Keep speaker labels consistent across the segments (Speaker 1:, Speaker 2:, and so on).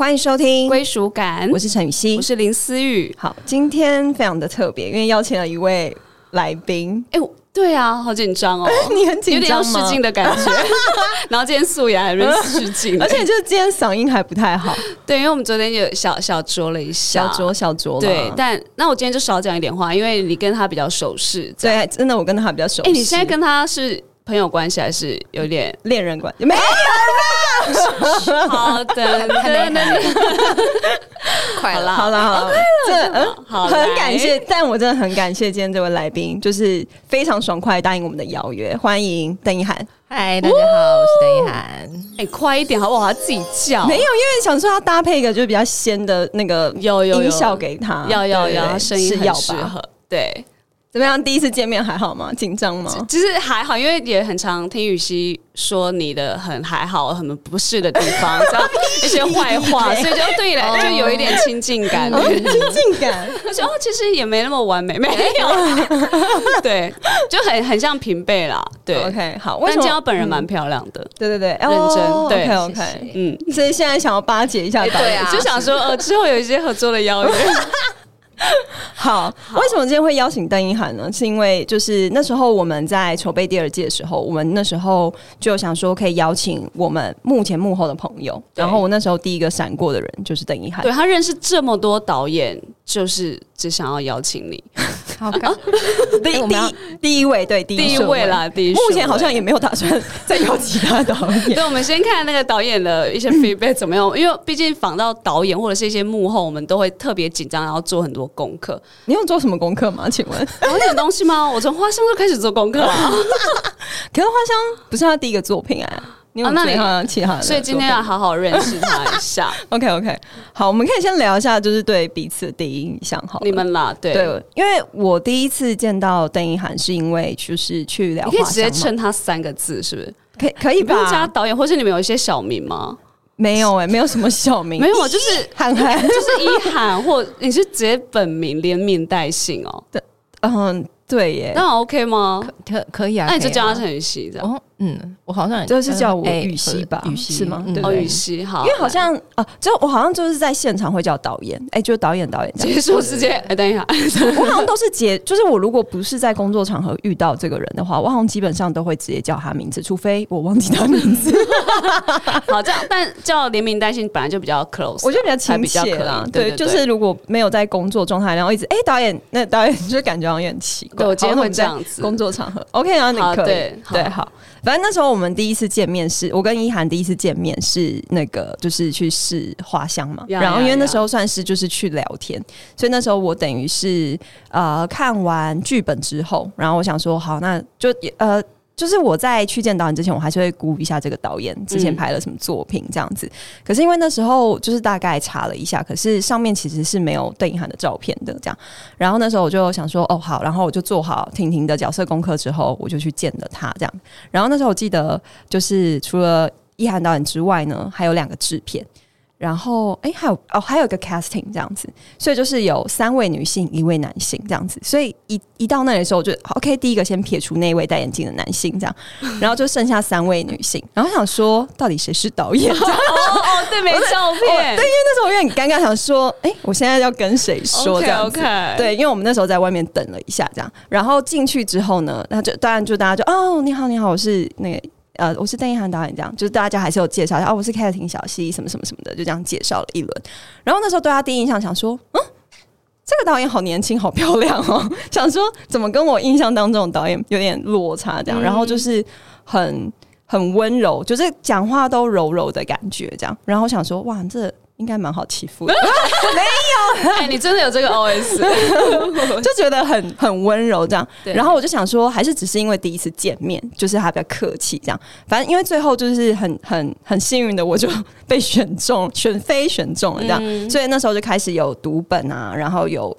Speaker 1: 欢迎收听，
Speaker 2: 归属感。
Speaker 1: 我是陈雨欣，
Speaker 2: 我是林思雨。
Speaker 1: 好，今天非常的特别，因为邀请了一位来宾。
Speaker 2: 哎，对啊，好紧张哦，
Speaker 1: 你很紧张
Speaker 2: 吗？有点要试镜的感觉。然后今天素颜还是试镜，
Speaker 1: 而且就是今天嗓音还不太好。
Speaker 2: 对，因为我们昨天有小小酌了一下，
Speaker 1: 小酌小酌。
Speaker 2: 对，但那我今天就少讲一点话，因为你跟他比较熟识。
Speaker 1: 对，真的我跟他比较熟。
Speaker 2: 哎，你现在跟他是？朋友关系还是有点
Speaker 1: 恋人关系？没有。
Speaker 2: 好的，
Speaker 1: 快了，好了，好了，这嗯，很感谢，但我真的很感谢今天这位来宾，就是非常爽快答应我们的邀约，欢迎邓一涵。
Speaker 3: 嗨，大家好，我是邓一涵。
Speaker 2: 哎，快一点好不好？他自己叫，
Speaker 1: 没有，因为想说要搭配一个就是比较仙的那个
Speaker 2: 有有
Speaker 1: 音效给他，
Speaker 2: 要要要，声音很适合，对。
Speaker 1: 怎么样？第一次见面还好吗？紧张吗？
Speaker 2: 其实还好，因为也很常听雨熙说你的很还好，很不适的地方，这样一些坏话，所以就对来就有一点亲近感，
Speaker 1: 亲近感。
Speaker 2: 我说哦，其实也没那么完美，没有，对，就很很像平辈啦。对
Speaker 1: ，OK，好。
Speaker 2: 但江本人蛮漂亮的，
Speaker 1: 对对对，
Speaker 2: 认真，对
Speaker 1: ，OK，嗯。所以现在想要巴结一下，
Speaker 2: 对啊，就想说呃，之后有一些合作的邀约。
Speaker 1: 好，为什么今天会邀请邓一涵呢？是因为就是那时候我们在筹备第二届的时候，我们那时候就想说可以邀请我们幕前幕后的朋友，然后我那时候第一个闪过的人就是邓一涵，
Speaker 2: 对他认识这么多导演，就是只想要邀请你。
Speaker 1: 好，第第第一位对第
Speaker 2: 一位啦，第一
Speaker 1: 目前好像也没有打算再邀其他导演。
Speaker 2: 对，我们先看那个导演的一些 feedback 怎么样，因为毕竟访到导演或者是一些幕后，我们都会特别紧张，然后做很多功课。
Speaker 1: 你有做什么功课吗？请问
Speaker 2: 有点东西吗？我从花香就开始做功课了。
Speaker 1: 可是花香不是他第一个作品哎。啊，那你其他，
Speaker 2: 所以今天要好好认识他一下。
Speaker 1: OK OK，好，我们可以先聊一下，就是对彼此的第一印象。好，
Speaker 2: 你们啦，对，
Speaker 1: 因为我第一次见到邓一涵，是因为就是去聊，
Speaker 2: 你可以直接称他三个字，是不是？
Speaker 1: 可以可以吧？
Speaker 2: 加导演，或是你们有一些小名吗？
Speaker 1: 没有哎，没有什么小名，
Speaker 2: 没有，就是
Speaker 1: 涵涵，
Speaker 2: 就是一涵，或你是直接本名连名带姓哦。
Speaker 1: 对，嗯，对耶，
Speaker 2: 那 OK 吗？
Speaker 3: 可可以啊，
Speaker 2: 那你就叫他陈雨熙这样。
Speaker 3: 嗯，我好像
Speaker 1: 就是叫我雨西吧，
Speaker 3: 雨西
Speaker 1: 是吗？
Speaker 2: 哦，雨熙好，
Speaker 1: 因为好像啊，就我好像就是在现场会叫导演，哎，就是导演导演
Speaker 2: 结束时间。哎，等一下，
Speaker 1: 我好像都是结，就是我如果不是在工作场合遇到这个人的话，我好像基本上都会直接叫他名字，除非我忘记他名字。
Speaker 2: 好，这样但叫联名带姓本来就比较 close，
Speaker 1: 我觉得比较亲切啦。对，就是如果没有在工作状态，然后一直哎导演，那导演就感觉好像有点奇怪。
Speaker 2: 我今天会这样子，
Speaker 1: 工作场合 OK 然后，你可以对好。反正那时候我们第一次见面是，我跟一涵第一次见面是那个就是去试花香嘛，然后因为那时候算是就是去聊天，所以那时候我等于是呃看完剧本之后，然后我想说好，那就呃。就是我在去见导演之前，我还是会估一下这个导演之前拍了什么作品这样子。可是因为那时候就是大概查了一下，可是上面其实是没有邓颖涵的照片的这样。然后那时候我就想说，哦好，然后我就做好婷婷的角色功课之后，我就去见了他这样。然后那时候我记得，就是除了一涵导演之外呢，还有两个制片。然后，哎，还有哦，还有一个 casting 这样子，所以就是有三位女性，一位男性这样子。所以一一到那里的时候，我就 OK，第一个先撇除那位戴眼镜的男性这样，然后就剩下三位女性。然后想说，到底谁是导演？哦
Speaker 2: 哦，对，没照片。
Speaker 1: 对，因为那时候我有点尴尬，想说，哎，我现在要跟谁说这样
Speaker 2: 子？
Speaker 1: 对，因为我们那时候在外面等了一下，这样，然后进去之后呢，那就当然就大家就哦，你好，你好，我是那个。呃，我是邓一涵导演，这样就是大家还是有介绍一下，哦，我是开的挺小溪，什么什么什么的，就这样介绍了一轮。然后那时候对他第一印象想说，嗯，这个导演好年轻，好漂亮哦，想说怎么跟我印象当中的导演有点落差这样。然后就是很很温柔，就是讲话都柔柔的感觉这样。然后想说，哇，这。应该蛮好欺负的，
Speaker 2: 没有，哎，你真的有这个 OS，
Speaker 1: 就觉得很很温柔这样。然后我就想说，还是只是因为第一次见面，就是他比较客气这样。反正因为最后就是很很很幸运的，我就被选中，选非选中了这样。所以那时候就开始有读本啊，然后有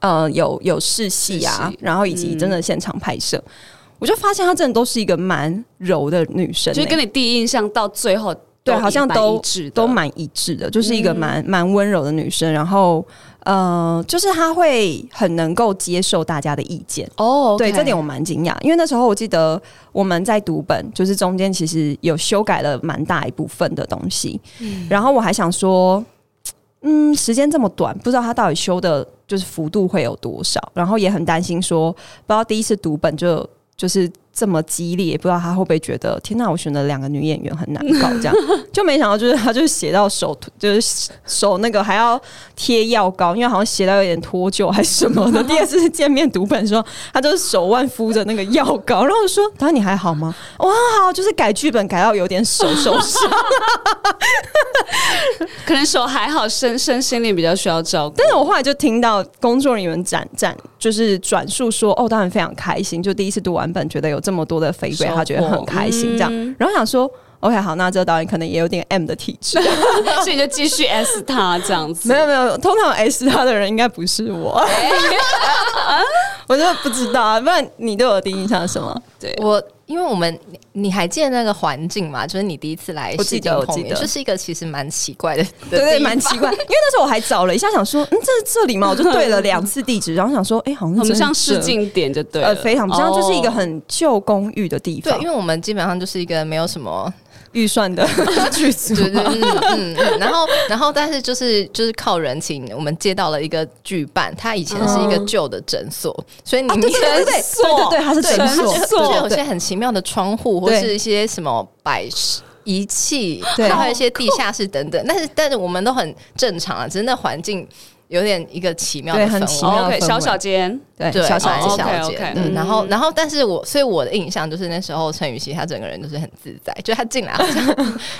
Speaker 1: 呃有有试戏啊，然后以及真的现场拍摄，我就发现她真的都是一个蛮柔的女生，
Speaker 2: 就跟你第一印象到最后。
Speaker 1: 对，好像都
Speaker 2: 致，
Speaker 1: 都蛮一致的，就是一个蛮蛮温柔的女生。然后，呃，就是她会很能够接受大家的意见。
Speaker 2: 哦，
Speaker 1: 对，这点我蛮惊讶，因为那时候我记得我们在读本，就是中间其实有修改了蛮大一部分的东西。然后我还想说。嗯，时间这么短，不知道他到底修的就是幅度会有多少，然后也很担心说，不知道第一次读本就就是。这么激烈，不知道他会不会觉得天哪！我选的两个女演员很难搞，这样 就没想到，就是他就是写到手，就是手那个还要贴药膏，因为好像写到有点脱臼还是什么的。第二次见面读本说，他就是手腕敷着那个药膏，然后说：“他说你还好吗？”哇，好，就是改剧本改到有点手受伤，
Speaker 2: 可能手还好，身身心灵比较需要照顾。
Speaker 1: 但是我后来就听到工作人员转转，就是转述说：“哦，当然非常开心，就第一次读完本，觉得有。”这么多的肥鬼，他觉得很开心，这样，然后想说，OK，好，那这个导演可能也有点 M 的体质，
Speaker 2: 所以就继续 S 他这样子。
Speaker 1: 没有没有，通常 S 他的人应该不是我，我真的不知道啊。不然你对我的第一印象是什么？
Speaker 3: 对我。因为我们，你还记得那个环境嘛？就是你第一次来，
Speaker 1: 我记得，我记得，
Speaker 3: 就是一个其实蛮奇怪的，
Speaker 1: 对对，蛮奇怪。因为那时候我还找了一下，想说，嗯，这是这里吗？我就对了两次地址，然后想说，哎，好像
Speaker 2: 很像试镜点，就对了，呃，
Speaker 1: 非常像，就是一个很旧公寓的地
Speaker 3: 方。对，因为我们基本上就是一个没有什么。
Speaker 1: 预算的 剧组，
Speaker 3: 对对嗯嗯，然后然后但是就是就是靠人情，我们接到了一个剧办，他以前是一个旧的诊所，所以你
Speaker 1: 对对对对对对，他是诊所，
Speaker 3: 就有些很奇妙的窗户或是一些什么摆仪器，然后一些地下室等等，但是但是我们都很正常啊，只是那环境。有点一个奇妙的
Speaker 1: 很奇妙
Speaker 2: 的小小间，
Speaker 1: 对
Speaker 3: 小小
Speaker 2: 小
Speaker 3: 间。嗯，然后然后，但是我所以我的印象就是那时候陈雨希她整个人都是很自在，就她进来好像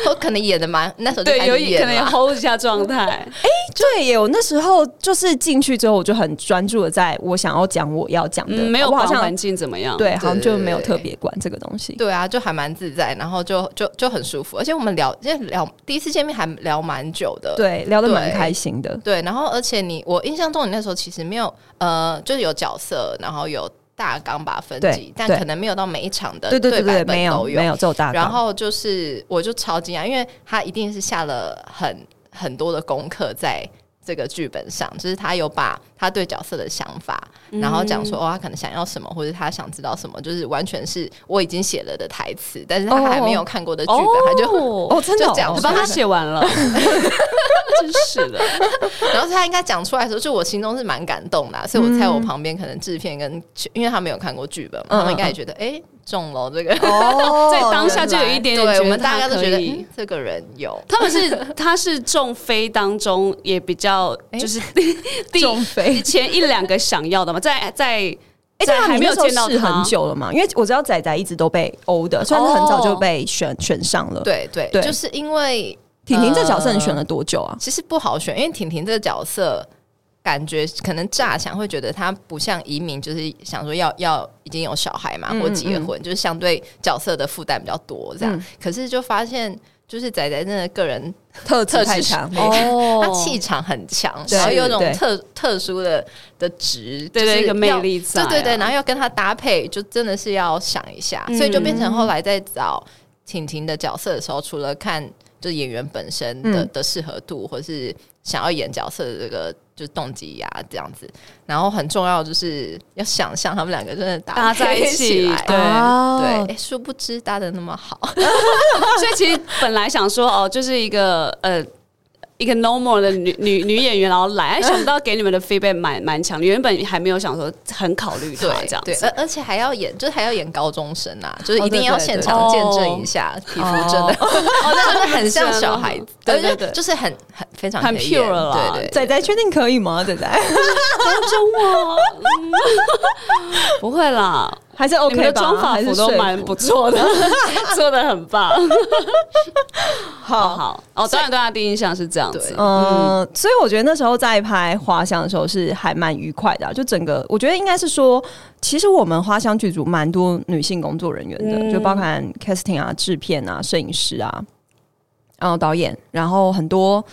Speaker 3: 我 可能演的蛮那时候
Speaker 2: 对有可能 hold 一下状态。哎，
Speaker 1: 对耶，我那时候就是进去之后我就很专注的在我想要讲我要讲的，
Speaker 2: 没有
Speaker 1: 好像
Speaker 2: 环境怎么样，
Speaker 1: 对，好像就没有特别管这个东西。
Speaker 3: 对啊，就还蛮自在，然后就就就很舒服，而且我们聊因为聊第一次见面还聊蛮久的，
Speaker 1: 对，聊的蛮开心的。
Speaker 3: 对，然后而且你我印象中。你那时候其实没有呃，就是有角色，然后有大纲把分级，但可能没有到每一场的
Speaker 1: 对对对
Speaker 3: 对，
Speaker 1: 没有没有只有大纲。
Speaker 3: 然后就是我就超惊讶，因为他一定是下了很很多的功课在。这个剧本上，就是他有把他对角色的想法，然后讲说哦，他可能想要什么，或者他想知道什么，就是完全是我已经写了的台词，但是他还没有看过的剧本，他就
Speaker 1: 哦，真的
Speaker 3: 讲，
Speaker 2: 我帮他写完了，真是的。
Speaker 3: 然后他应该讲出来的时候，就我心中是蛮感动的，所以我猜我旁边可能制片跟，因为他没有看过剧本，他们应该也觉得哎。中了这个
Speaker 2: 哦，在当下就有一点点，
Speaker 3: 对我们大家都觉得这个人有，
Speaker 2: 他们是他是中飞当中也比较就是
Speaker 1: 中飞
Speaker 2: 前一两个想要的嘛，在在在还没有见到
Speaker 1: 很久了嘛，因为我知道仔仔一直都被欧的，算是很早就被选选上了，
Speaker 3: 对对对，就是因为
Speaker 1: 婷婷这角色你选了多久啊？
Speaker 3: 其实不好选，因为婷婷这个角色。感觉可能乍想会觉得她不像移民，就是想说要要已经有小孩嘛，或结婚，就是相对角色的负担比较多这样。可是就发现，就是仔仔真的个人
Speaker 1: 特 特质强，
Speaker 3: 他气场很强，然后有种特特殊的的值，
Speaker 2: 对对，一个魅力在，
Speaker 3: 对对对，然后要跟他搭配，就真的是要想一下，所以就变成后来在找婷婷的角色的时候，除了看就演员本身的的适合度，或者是想要演角色的这个。就动机呀，这样子，然后很重要就是要想象他们两个真的
Speaker 2: 搭在一起，
Speaker 3: 对对，哎，殊不知搭的那么好，
Speaker 2: 所以其实本来想说哦，就是一个呃。一个 normal 的女女女演员，然后来，想不到给你们的 feedback 蛮蛮强。原本还没有想说很考虑她这样，
Speaker 3: 对，而而且还要演，就是还要演高中生啊，就是一定要现场见证一下，皮肤真的，真的很像 小孩子，对对对，就是很很非常
Speaker 2: 很 pure
Speaker 3: 了。对对，
Speaker 1: 仔仔确定可以吗？仔仔，
Speaker 2: 高中啊，不会啦。
Speaker 1: 还是 OK 的
Speaker 2: 妆法服都蛮不错的，做的很棒。好好哦，当然对他第一印象是这样子。
Speaker 1: 嗯，所以我觉得那时候在拍花香的时候是还蛮愉快的。就整个，我觉得应该是说，其实我们花香剧组蛮多女性工作人员的，就包含 casting 啊、制片啊、摄影师啊，然后导演，然后很多。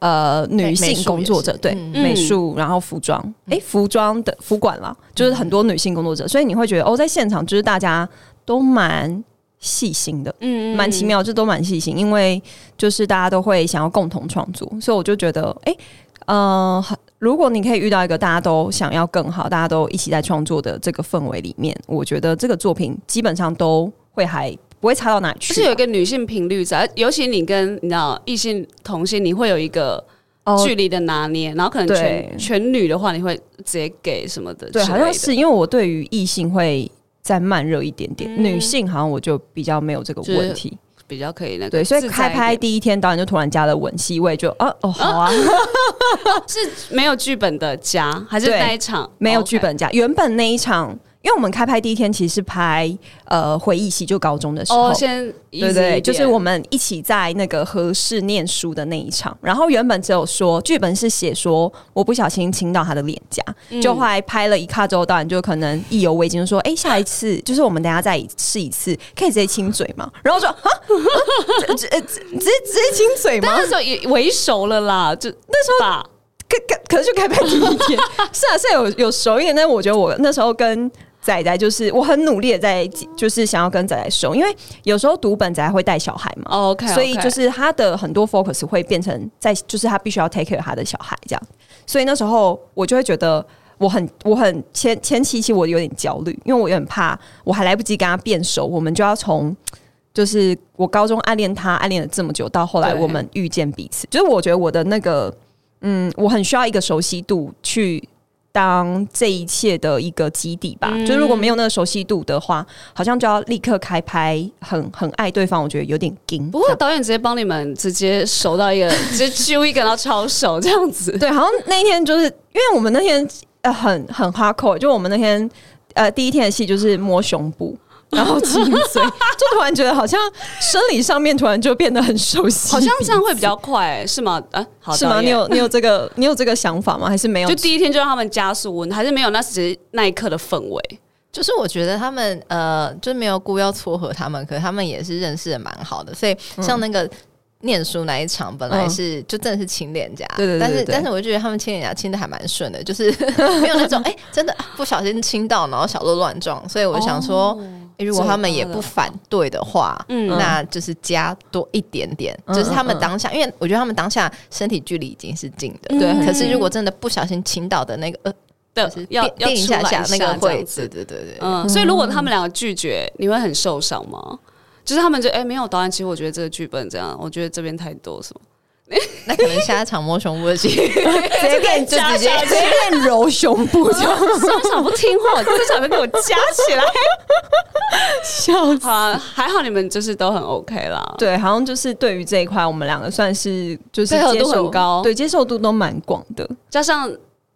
Speaker 1: 呃，女性工作者对美术，然后服装，哎，服装的服管了，就是很多女性工作者，所以你会觉得哦，在现场就是大家都蛮细心的，嗯，蛮奇妙，这都蛮细心，因为就是大家都会想要共同创作，所以我就觉得，哎，呃，如果你可以遇到一个大家都想要更好，大家都一起在创作的这个氛围里面，我觉得这个作品基本上都会还不会差到哪去。
Speaker 2: 是有一个女性频率在，尤其你跟你知道异性同性，你会有一个距离的拿捏，然后可能全全女的话，你会直接给什么的？
Speaker 1: 对，好像是因为我对于异性会。再慢热一点点，女性好像我就比较没有这个问题，
Speaker 2: 比较可以那个。
Speaker 1: 对，所以开拍第一天导演就突然加了吻戏位，就啊哦好啊，
Speaker 2: 是没有剧本的加还是那一场
Speaker 1: 没有剧本加？原本那一场。因为我们开拍第一天其实是拍呃回忆戏，就高中的时候，
Speaker 2: 先
Speaker 1: 对对，就是我们一起在那个合适念书的那一场。然后原本只有说剧本是写说我不小心亲到他的脸颊，就后来拍了一卡之后，导演就可能意犹未尽，说：“哎，下一次就是我们等下再试一次，可以直接亲嘴吗？”然后说：“ 啊，直直直接亲嘴吗？”
Speaker 2: 那时候也为熟了啦，就
Speaker 1: 那时候吧，可可可是就开拍第一天，是啊，是有有熟一点，但我觉得我那时候跟。仔仔就是我很努力的在，就是想要跟仔仔熟，因为有时候读本仔仔会带小孩嘛
Speaker 2: ，OK，
Speaker 1: 所以就是他的很多 focus 会变成在，就是他必须要 take care 他的小孩这样，所以那时候我就会觉得我很我很前前期其实我有点焦虑，因为我有点怕我还来不及跟他变熟，我们就要从就是我高中暗恋他暗恋了这么久，到后来我们遇见彼此，就是我觉得我的那个嗯，我很需要一个熟悉度去。当这一切的一个基底吧，就如果没有那个熟悉度的话，好像就要立刻开拍，很很爱对方，我觉得有点惊。
Speaker 2: 不过导演直接帮你们直接熟到一个，直接揪一个到超熟这样子。
Speaker 1: 对，好像那一天就是因为我们那天呃很很 hardcore，就我们那天呃第一天的戏就是摸胸部。然后亲嘴，就突然觉得好像生理上面突然就变得很熟悉，
Speaker 2: 好像这样会比较快，是吗？啊，
Speaker 1: 是吗？你有你有这个你有这个想法吗？还是没有？
Speaker 2: 就第一天就让他们加速温，还是没有？那只是那一刻的氛围。
Speaker 3: 就是我觉得他们呃，就没有故意要撮合他们，可是他们也是认识的蛮好的，所以像那个。念书那一场本来是就真的是亲脸颊，
Speaker 1: 对对对，
Speaker 3: 但是但是我就觉得他们亲脸颊亲的还蛮顺的，就是 没有那种哎真的 不小心亲到然后小鹿乱撞，所以我想说，如果他们也不反对的话，嗯，那就是加多一点点，就是他们当下，因为我觉得他们当下身体距离已经是近的，对，可是如果真的不小心亲到的那个呃，
Speaker 2: 对，要
Speaker 3: 要一下下那个
Speaker 2: 会，
Speaker 3: 对对对对，
Speaker 2: 嗯，所以如果他们两个拒绝，你会很受伤吗？就是他们就哎没有导演，其实我觉得这个剧本这样，我觉得这边太多什么，
Speaker 3: 那可能下一场摸胸部的戏，直
Speaker 1: 接变就直接直接变揉胸部，这样。
Speaker 2: 双手不听话，这场就给我夹起来，
Speaker 1: 笑死！
Speaker 2: 还好你们就是都很 OK 啦，
Speaker 1: 对，好像就是对于这一块，我们两个算是就是
Speaker 2: 接受度很高，
Speaker 1: 对，接受度都蛮广的，
Speaker 2: 加上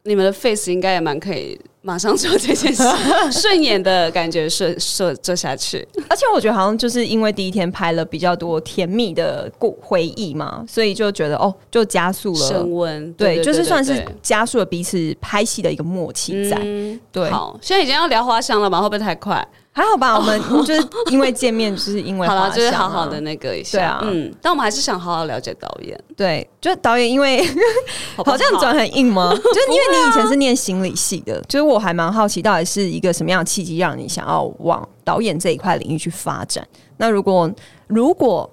Speaker 2: 你们的 face 应该也蛮可以。马上做这件事，顺眼的感觉顺顺做下去。
Speaker 1: 而且我觉得好像就是因为第一天拍了比较多甜蜜的故回忆嘛，所以就觉得哦，就加速了
Speaker 2: 升温。
Speaker 1: 对，就是算是加速了彼此拍戏的一个默契在。对，
Speaker 2: 好，现在已经要聊花香了吧？会不会太快？
Speaker 1: 还好吧，我们就是因为见面，就是因为
Speaker 2: 好了，就是好好的那个一下。对啊，嗯，但我们还是想好好了解导演。
Speaker 1: 对，就导演，因为 好像转很硬吗？就是因为你以前是念心理系的，就是我还蛮好奇，到底是一个什么样的契机，让你想要往导演这一块领域去发展？那如果如果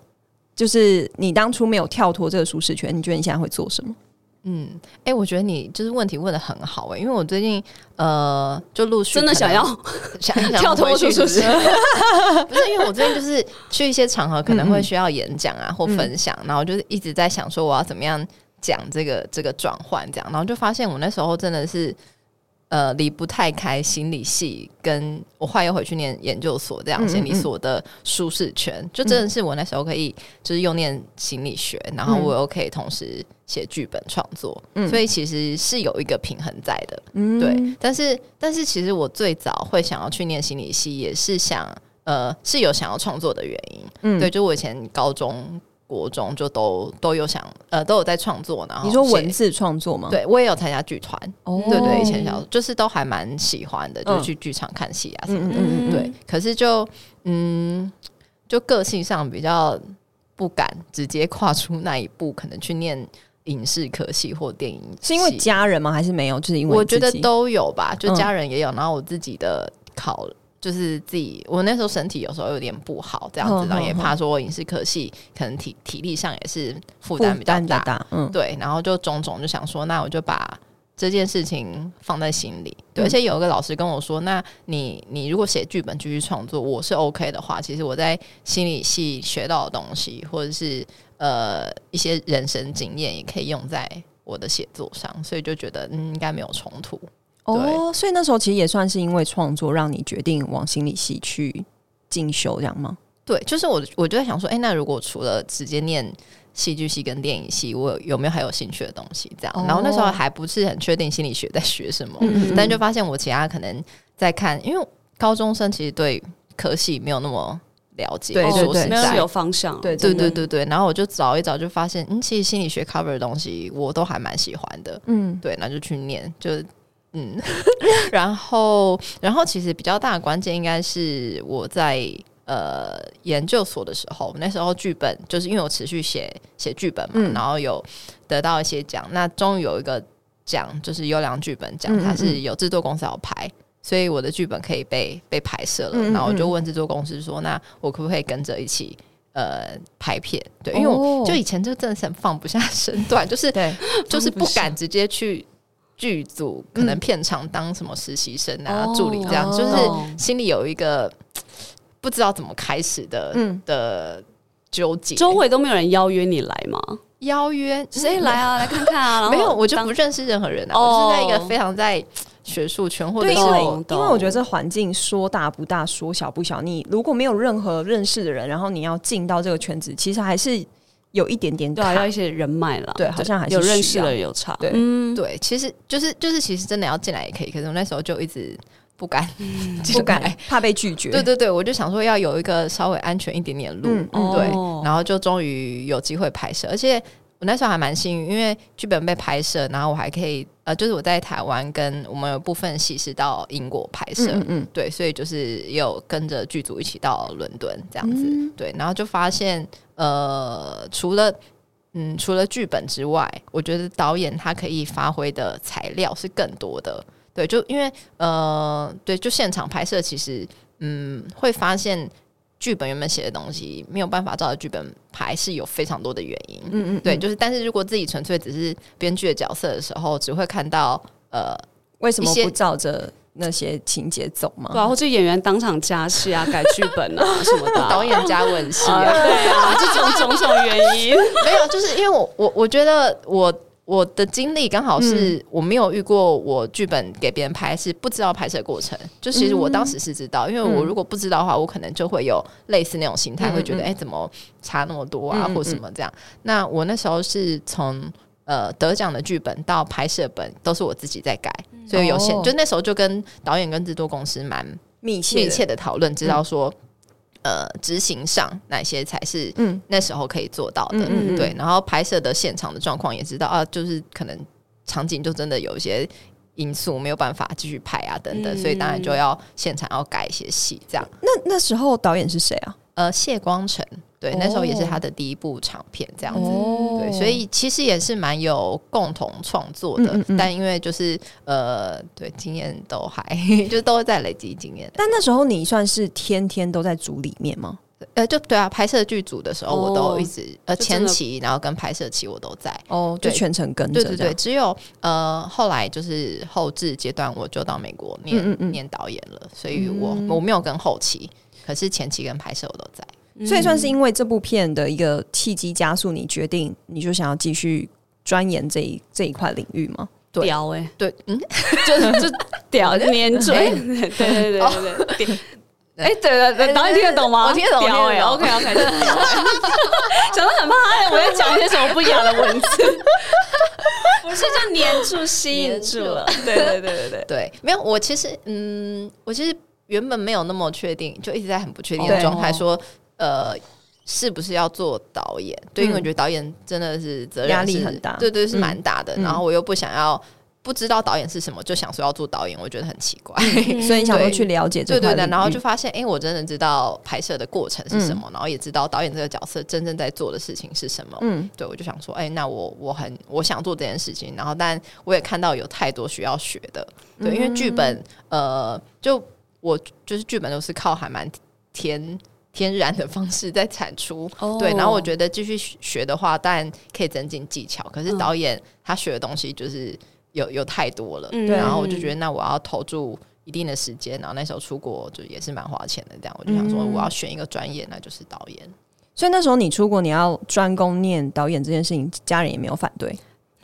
Speaker 1: 就是你当初没有跳脱这个舒适圈，你觉得你现在会做什么？
Speaker 3: 嗯，哎，我觉得你就是问题问的很好哎，因为我最近呃，就陆续
Speaker 2: 真的想要
Speaker 3: 想
Speaker 2: 跳脱出去，不是
Speaker 3: 因为我最近就是去一些场合可能会需要演讲啊或分享，然后就是一直在想说我要怎么样讲这个这个转换这样，然后就发现我那时候真的是。呃，离不太开心理系，跟我后来又回去念研究所这样心理所的舒适圈，就真的是我那时候可以就是又念心理学，然后我又可以同时写剧本创作，所以其实是有一个平衡在的，对。但是，但是其实我最早会想要去念心理系，也是想呃是有想要创作的原因，对，就我以前高中。国中就都都有想呃都有在创作，然后
Speaker 1: 你说文字创作吗？
Speaker 3: 对我也有参加剧团，对对，以前小就是都还蛮喜欢的，就去剧场看戏啊什么的。对，可是就嗯，就个性上比较不敢直接跨出那一步，可能去念影视科系或电影，
Speaker 1: 是因为家人吗？还是没有？就是因为
Speaker 3: 我觉得都有吧，就家人也有，然后我自己的考。就是自己，我那时候身体有时候有点不好，这样子，然后也怕说影视科系可能体体力上也是负担比较大，嗯，对，然后就种种就想说，那我就把这件事情放在心里，对，而且有一个老师跟我说，那你你如果写剧本继续创作，我是 OK 的话，其实我在心理系学到的东西，或者是呃一些人生经验，也可以用在我的写作上，所以就觉得嗯应该没有冲突。
Speaker 1: 哦，所以那时候其实也算是因为创作，让你决定往心理系去进修，这样吗？
Speaker 3: 对，就是我，我就在想说，哎，那如果除了直接念戏剧系跟电影系，我有没有还有兴趣的东西？这样，然后那时候还不是很确定心理学在学什么，但就发现我其他可能在看，因为高中生其实对科系没有那么了解，
Speaker 1: 对对对，
Speaker 2: 没有有方向，
Speaker 1: 对
Speaker 3: 对对对对。然后我就找一找，就发现，嗯，其实心理学 cover 的东西我都还蛮喜欢的，嗯，对，那就去念，就。嗯，然后，然后其实比较大的关键应该是我在呃研究所的时候，那时候剧本就是因为我持续写写剧本嘛，然后有得到一些奖，那终于有一个奖就是优良剧本奖，它是有制作公司要拍，所以我的剧本可以被被拍摄了，然后我就问制作公司说，那我可不可以跟着一起呃拍片？对，因为我就以前就真的是很放不下身段，就是就是不敢直接去。剧组可能片场当什么实习生啊、助理这样，就是心里有一个不知道怎么开始的的纠结。
Speaker 2: 周围都没有人邀约你来吗？
Speaker 3: 邀约
Speaker 2: 谁来啊？来看看啊！
Speaker 3: 没有，我就不认识任何人啊。我是在一个非常在学术圈或者是因
Speaker 1: 为因为我觉得这环境说大不大，说小不小。你如果没有任何认识的人，然后你要进到这个圈子，其实还是。有一点点
Speaker 2: 对，要一些人脉了，
Speaker 1: 对，好像还是
Speaker 2: 有认识的有差，
Speaker 1: 对，
Speaker 3: 对，其实就是就是，其实真的要进来也可以，可是我那时候就一直不敢，
Speaker 1: 不敢，怕被拒绝，
Speaker 3: 对对对，我就想说要有一个稍微安全一点点路，对，然后就终于有机会拍摄，而且我那时候还蛮幸运，因为剧本被拍摄，然后我还可以。呃，就是我在台湾跟我们有部分戏是到英国拍摄，嗯嗯，对，所以就是有跟着剧组一起到伦敦这样子，对，然后就发现，呃，除了嗯除了剧本之外，我觉得导演他可以发挥的材料是更多的，对，就因为呃，对，就现场拍摄其实嗯会发现。剧本原本写的东西没有办法照着剧本拍，是有非常多的原因。嗯嗯，对，就是，但是如果自己纯粹只是编剧的角色的时候，只会看到呃，
Speaker 1: 为什么不照着那些情节走吗？
Speaker 2: 对啊，或者演员当场加戏啊、改剧本啊 什么的，
Speaker 3: 导演加吻戏啊，
Speaker 2: 对啊，这种种种原因，
Speaker 3: 没有，就是因为我我我觉得我。我的经历刚好是我没有遇过，我剧本给别人拍是不知道拍摄过程。就其实我当时是知道，因为我如果不知道的话，我可能就会有类似那种心态，会觉得哎，怎么差那么多啊，或什么这样。那我那时候是从呃得奖的剧本到拍摄本都是我自己在改，所以有限。就那时候就跟导演跟制作公司蛮
Speaker 1: 密切
Speaker 3: 密切的讨论，知道说。呃，执行上哪些才是嗯那时候可以做到的？对，然后拍摄的现场的状况也知道啊，就是可能场景就真的有一些因素没有办法继续拍啊，等等，所以当然就要现场要改一些戏，这样。
Speaker 1: 那那时候导演是谁啊？
Speaker 3: 呃，谢光成。对，那时候也是他的第一部长片，这样子。对，所以其实也是蛮有共同创作的，但因为就是呃，对，经验都还 就都在累积经验。
Speaker 1: 但那时候你算是天天都在组里面吗？
Speaker 3: 呃，就对啊，拍摄剧组的时候我都一直呃前期，然后跟拍摄期我都在
Speaker 1: 哦，就全程跟
Speaker 3: 着。对对对，只有呃后来就是后置阶段，我就到美国念念导演了，所以我我没有跟后期，可是前期跟拍摄我都在。
Speaker 1: 所以算是因为这部片的一个契机加速，你决定你就想要继续钻研这一这一块领域吗？
Speaker 2: 屌哎，
Speaker 3: 对，嗯，
Speaker 2: 就就屌 黏嘴，对对对对。对，哎，对对对，导演听得懂吗？
Speaker 3: 我听得懂，
Speaker 2: 屌哎，OK OK，讲的很怕，我在讲一些什么不雅的文字，不是就黏住、吸引住了？对对对对对。
Speaker 3: 对，没有，我其实嗯，我其实原本没有那么确定，就一直在很不确定的状态说。呃，是不是要做导演？对，因为我觉得导演真的是责任
Speaker 1: 压力很大，
Speaker 3: 对对，是蛮大的。然后我又不想要不知道导演是什么，就想说要做导演，我觉得很奇怪。
Speaker 1: 所以你想说去了解这
Speaker 3: 对对，然后就发现，哎，我真的知道拍摄的过程是什么，然后也知道导演这个角色真正在做的事情是什么。嗯，对，我就想说，哎，那我我很我想做这件事情，然后但我也看到有太多需要学的，对，因为剧本，呃，就。我就是剧本都是靠还蛮天天然的方式在产出，对。然后我觉得继续学的话，当然可以增进技巧。可是导演他学的东西就是有有太多了，对。然后我就觉得，那我要投注一定的时间。然后那时候出国就也是蛮花钱的，这样我就想说，我要选一个专业，那就是导演。
Speaker 1: 所以那时候你出国，你要专攻念导演这件事情，家人也没有反对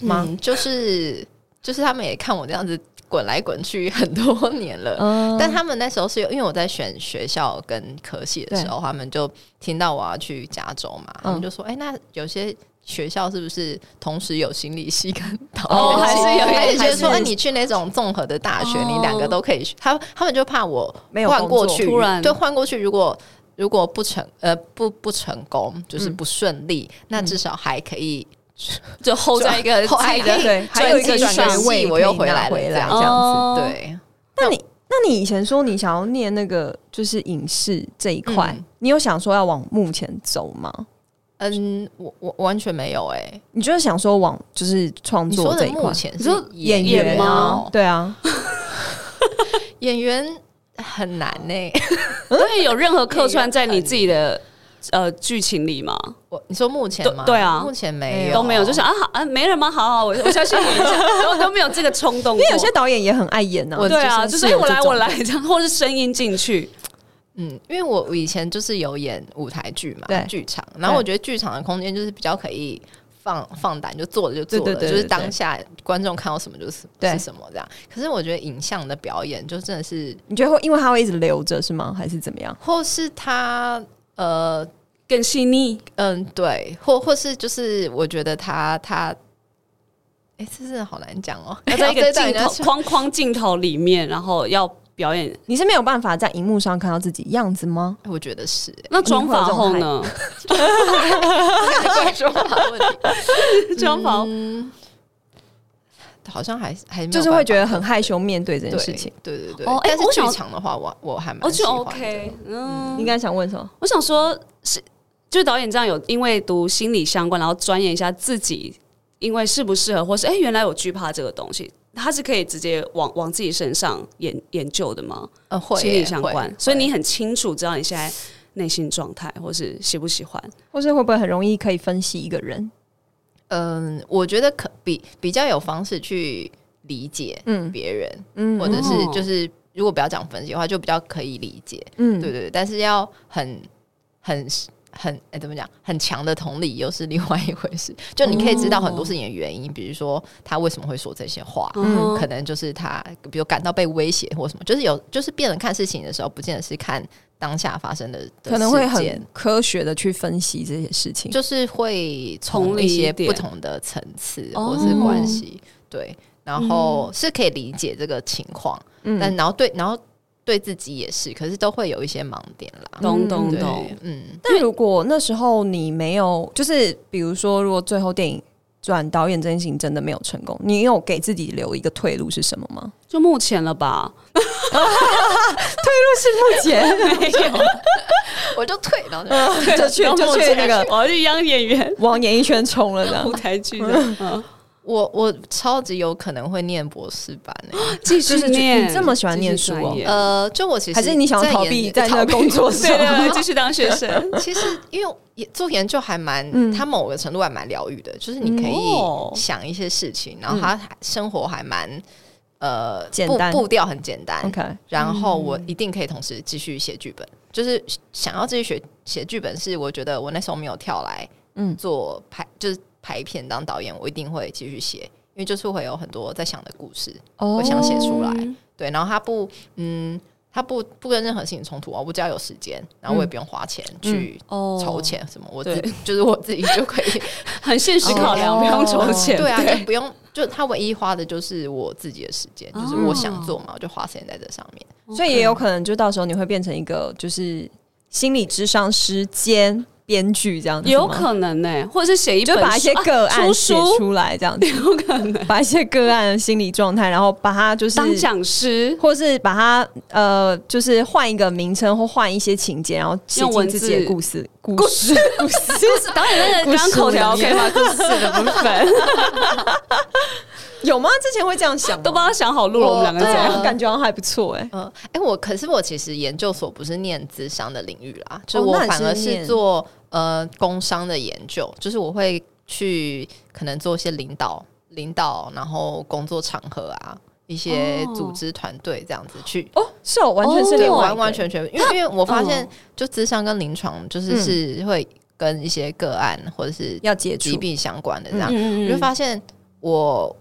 Speaker 1: 吗？
Speaker 3: 就是就是他们也看我这样子。滚来滚去很多年了，但他们那时候是有，因为我在选学校跟科系的时候，他们就听到我要去加州嘛，他们就说：“哎，那有些学校是不是同时有心理系跟导演系？还是觉得说，你去那种综合的大学，你两个都可以去。”他他们就怕我换过去，
Speaker 2: 突然
Speaker 3: 就换过去，如果如果不成呃不不成功，就是不顺利，那至少还可以。
Speaker 2: 就 hold 在一个
Speaker 3: 后
Speaker 2: 爱
Speaker 3: 的
Speaker 1: 对，还有一个学位，
Speaker 3: 我又回来回来这样子。对，
Speaker 1: 那你那你以前说你想要念那个就是影视这一块，你有想说要往目前走吗？
Speaker 3: 嗯，我我完全没有哎。
Speaker 1: 你就是想说往就是创作这一块？
Speaker 3: 你说
Speaker 1: 演员吗？对啊，
Speaker 3: 演员很难呢。
Speaker 2: 对，有任何客串在你自己的。呃，剧情里吗？
Speaker 3: 我你说目前吗？
Speaker 2: 对啊，
Speaker 3: 目前没有
Speaker 2: 都没有，就是啊好啊，没人吗？好好，我我相信演一下，都都没有这个冲动。因
Speaker 1: 为有些导演也很爱演呢，
Speaker 2: 对啊，就是我来我来这样，或是声音进去。
Speaker 3: 嗯，因为我我以前就是有演舞台剧嘛，对，剧场，然后我觉得剧场的空间就是比较可以放放胆，就做了就做了，就是当下观众看到什么就是是什么这样。可是我觉得影像的表演就真的是，
Speaker 1: 你觉得会因为它会一直留着是吗？还是怎么样？
Speaker 3: 或是他？呃，
Speaker 2: 更细腻，
Speaker 3: 嗯，对，或或是就是，我觉得他他，哎，这是好难讲哦，
Speaker 2: 要在一个 镜头框框镜头里面，然后要表演，
Speaker 1: 你是没有办法在荧幕上看到自己样子吗？
Speaker 3: 我觉得是，
Speaker 2: 那妆法后呢？
Speaker 3: 妆法问题，
Speaker 2: 妆法。
Speaker 3: 好像还还
Speaker 1: 就是会觉得很害羞面对这件事情，
Speaker 3: 对对对。哦，但是剧场的话，我我还蛮喜欢。
Speaker 2: OK，
Speaker 1: 嗯，应该想问什么？
Speaker 2: 我想说，是就是导演这样有因为读心理相关，然后钻研一下自己，因为适不适合，或是哎，原来我惧怕这个东西，他是可以直接往往自己身上研研究的吗？
Speaker 3: 呃，会
Speaker 2: 心理相关，所以你很清楚知道你现在内心状态，或是喜不喜欢，
Speaker 1: 或是会不会很容易可以分析一个人？
Speaker 3: 嗯，我觉得可比比较有方式去理解别人，嗯，或者是就是如果不要讲分析的话，就比较可以理解，嗯，对对对。但是要很很很哎，怎么讲？很强的同理又是另外一回事。就你可以知道很多事情的原因，比如说他为什么会说这些话，嗯，可能就是他比如感到被威胁或什么，就是有就是别人看事情的时候，不见得是看。当下发生的
Speaker 1: 可能会很科学的去分析这些事情，
Speaker 3: 就是会从一些不同的层次或是关系，对，然后是可以理解这个情况，但然后对，然后对自己也是，可是都会有一些盲点啦，
Speaker 2: 懂懂懂，
Speaker 1: 嗯。但如果那时候你没有，就是比如说，如果最后电影。转导演这件事情真的没有成功，你有给自己留一个退路是什么吗？
Speaker 2: 就目前了吧，退
Speaker 1: 路是目前。没有，
Speaker 3: 我就退了，
Speaker 1: 就去就去那个，
Speaker 2: 我要去当演员，
Speaker 1: 往演艺圈冲了的
Speaker 2: 舞台剧的。
Speaker 3: 我我超级有可能会念博士班诶，
Speaker 2: 继续念，
Speaker 1: 你这么喜欢念书哦？
Speaker 3: 呃，就我其实
Speaker 1: 还是你想逃避在那个工作上，
Speaker 2: 继续当学生。
Speaker 3: 其实因为做研究还蛮，它某个程度还蛮疗愈的，就是你可以想一些事情，然后他生活还蛮呃
Speaker 1: 简单，
Speaker 3: 步调很简单。
Speaker 1: OK，
Speaker 3: 然后我一定可以同时继续写剧本，就是想要继续写写剧本，是我觉得我那时候没有跳来嗯。做拍就是。拍片当导演，我一定会继续写，因为就是会有很多在想的故事，我想写出来。对，然后他不，嗯，他不不跟任何事情冲突啊，我只要有时间，然后我也不用花钱去筹钱什么，我自就是我自己就可以
Speaker 2: 很现实考量，不用筹钱。
Speaker 3: 对啊，就不用，就他唯一花的就是我自己的时间，就是我想做嘛，我就花时间在这上面。
Speaker 1: 所以也有可能，就到时候你会变成一个就是心理智商时间。编剧这样子
Speaker 2: 有可能呢，或者是写一
Speaker 1: 本，就把一些个案写出来，这样子
Speaker 2: 有可能
Speaker 1: 把一些个案的心理状态，然后把它就是
Speaker 2: 当讲师，
Speaker 1: 或是把它呃，就是换一个名称或换一些情节，然后写进自己的故事故事故事。
Speaker 2: 导演那个刚口条可以吗？故事的部分。
Speaker 1: 有吗？之前会这样想，
Speaker 2: 都帮他想好路了，我们两个这样
Speaker 1: 感觉好像还不错哎。
Speaker 3: 嗯，哎，我可是我其实研究所不是念智商的领域啦，就我反而是做呃工商的研究，就是我会去可能做一些领导、领导，然后工作场合啊。一些组织团队这样子去
Speaker 1: 哦，是哦，完全是
Speaker 3: 完完全全，因为因为我发现，就智商跟临床就是是会跟一些个案或者是
Speaker 1: 要接
Speaker 3: 疾病相关的这样，我就发现我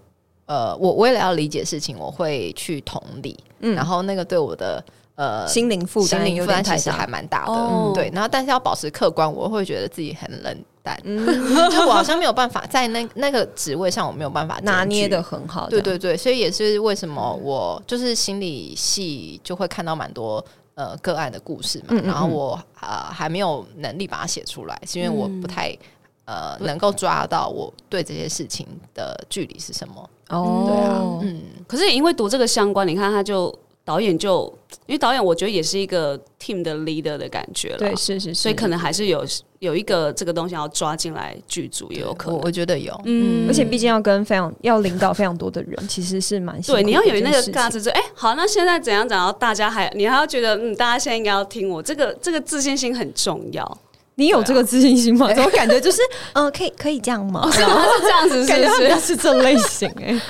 Speaker 3: 呃，我为了要理解事情，我会去同理，然后那个对我的呃
Speaker 1: 心灵负担、
Speaker 3: 心灵负担其实还蛮大的，对，然后但是要保持客观，我会觉得自己很冷。嗯，就我好像没有办法在那那个职位上，我没有办法
Speaker 1: 拿捏的很好。
Speaker 3: 对对对，所以也是为什么我就是心理系就会看到蛮多呃个案的故事嘛，然后我呃还没有能力把它写出来，是因为我不太呃能够抓到我对这些事情的距离是什么。哦，对啊，
Speaker 2: 嗯，可是也因为读这个相关，你看他就。导演就因为导演，我觉得也是一个 team 的 leader 的感觉了。
Speaker 1: 对，是是，
Speaker 2: 所以可能还是有有一个这个东西要抓进来剧组，也有可能。
Speaker 3: 我觉得有，
Speaker 1: 嗯，而且毕竟要跟非常要领导非常多的人，其实是蛮
Speaker 2: 对。你要有那个架子，就哎，好，那现在怎样怎样，大家还你还要觉得，嗯，大家现在应该要听我，这个这个自信心很重要。
Speaker 1: 你有这个自信心吗？怎么感觉就是，嗯，可以可以这样吗？
Speaker 2: 是这样子，
Speaker 1: 感觉是这类型哎。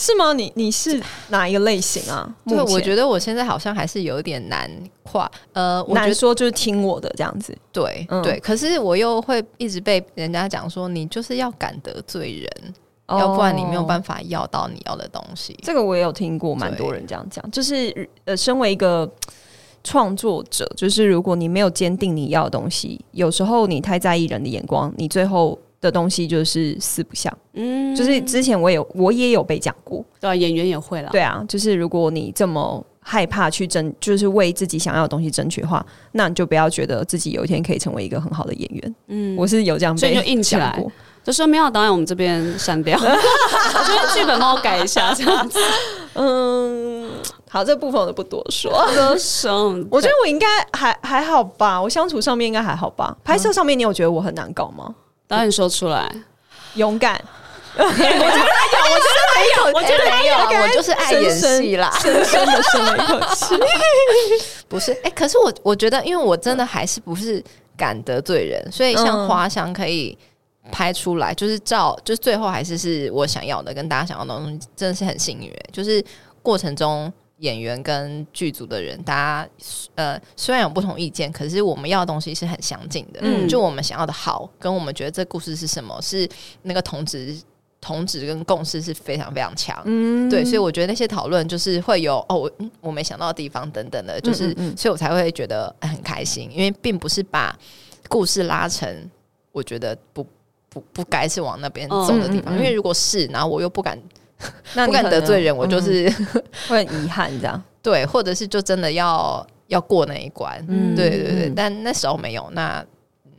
Speaker 1: 是吗？你你是哪一个类型啊？
Speaker 3: 对，我觉得我现在好像还是有点难跨，
Speaker 1: 呃，我难说就是听我的这样子。
Speaker 3: 对对，可是我又会一直被人家讲说，你就是要敢得罪人，要不然你没有办法要到你要的东西。
Speaker 1: 这个我也有听过，蛮多人这样讲。就是呃，身为一个创作者，就是如果你没有坚定你要的东西，有时候你太在意人的眼光，你最后。的东西就是四不像，嗯，就是之前我有我也有被讲过，
Speaker 2: 对，啊演员也会了，
Speaker 1: 对啊，就是如果你这么害怕去争，就是为自己想要的东西争取的话，那你就不要觉得自己有一天可以成为一个很好的演员，嗯，我是有这样，
Speaker 2: 所以就硬起来，就说没有导演，我们这边删掉，我觉得剧本帮我改一下这样子，
Speaker 1: 嗯，好，这部分我就不多说，
Speaker 2: 歌声，
Speaker 1: 我觉得我应该还还好吧，我相处上面应该还好吧，拍摄上面你有觉得我很难搞吗？
Speaker 2: 导演说出来，
Speaker 1: 勇敢。
Speaker 3: 我觉得有，我觉得没有，我觉得没有，我就是爱演戏啦，
Speaker 1: 深深的深了一口气。
Speaker 3: 不是，哎，可是我我觉得，因为我真的还是不是敢得罪人，所以像花香可以拍出来，就是照，就是最后还是是我想要的，跟大家想要的东西，真的是很幸运。就是过程中。演员跟剧组的人，大家呃虽然有不同意见，可是我们要的东西是很相近的。嗯，就我们想要的好，跟我们觉得这故事是什么，是那个同质同质跟共识是非常非常强。嗯，对，所以我觉得那些讨论就是会有哦，我我没想到的地方等等的，就是所以我才会觉得很开心，因为并不是把故事拉成我觉得不不不该是往那边走的地方，因为如果是，然后我又不敢。不敢得罪人，我就是
Speaker 1: 会很遗憾这样。
Speaker 3: 对，或者是就真的要要过那一关。嗯，对对对。但那时候没有，那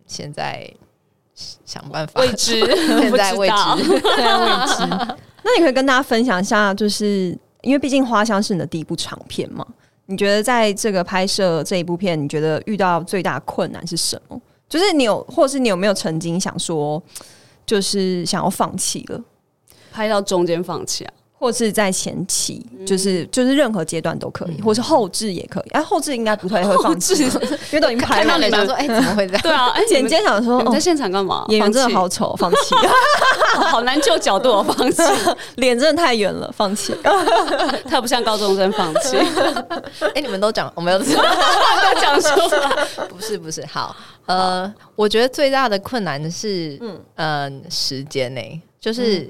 Speaker 3: 现在想办法
Speaker 2: 未知，
Speaker 3: 现在未知，
Speaker 1: 现在未知。那你可以跟大家分享一下，就是因为毕竟《花香》是你的第一部长片嘛？你觉得在这个拍摄这一部片，你觉得遇到最大困难是什么？就是你有，或是你有没有曾经想说，就是想要放弃了？
Speaker 2: 拍到中间放弃啊，
Speaker 1: 或是在前期，就是就是任何阶段都可以，或是后置也可以。哎，后置应该不太会放弃，因为都已经拍
Speaker 3: 到了。想说，哎，怎么会这样？
Speaker 2: 对啊，
Speaker 1: 剪接想说，你
Speaker 2: 在现场干嘛？
Speaker 1: 演员真的好丑，放弃，
Speaker 2: 好难就角度，放弃，
Speaker 1: 脸真的太圆了，放弃，
Speaker 2: 他不像高中生，放弃。
Speaker 3: 哎，你们都讲，我没有
Speaker 2: 讲出来，
Speaker 3: 不是不是，好，呃，我觉得最大的困难是，嗯嗯，时间内。就是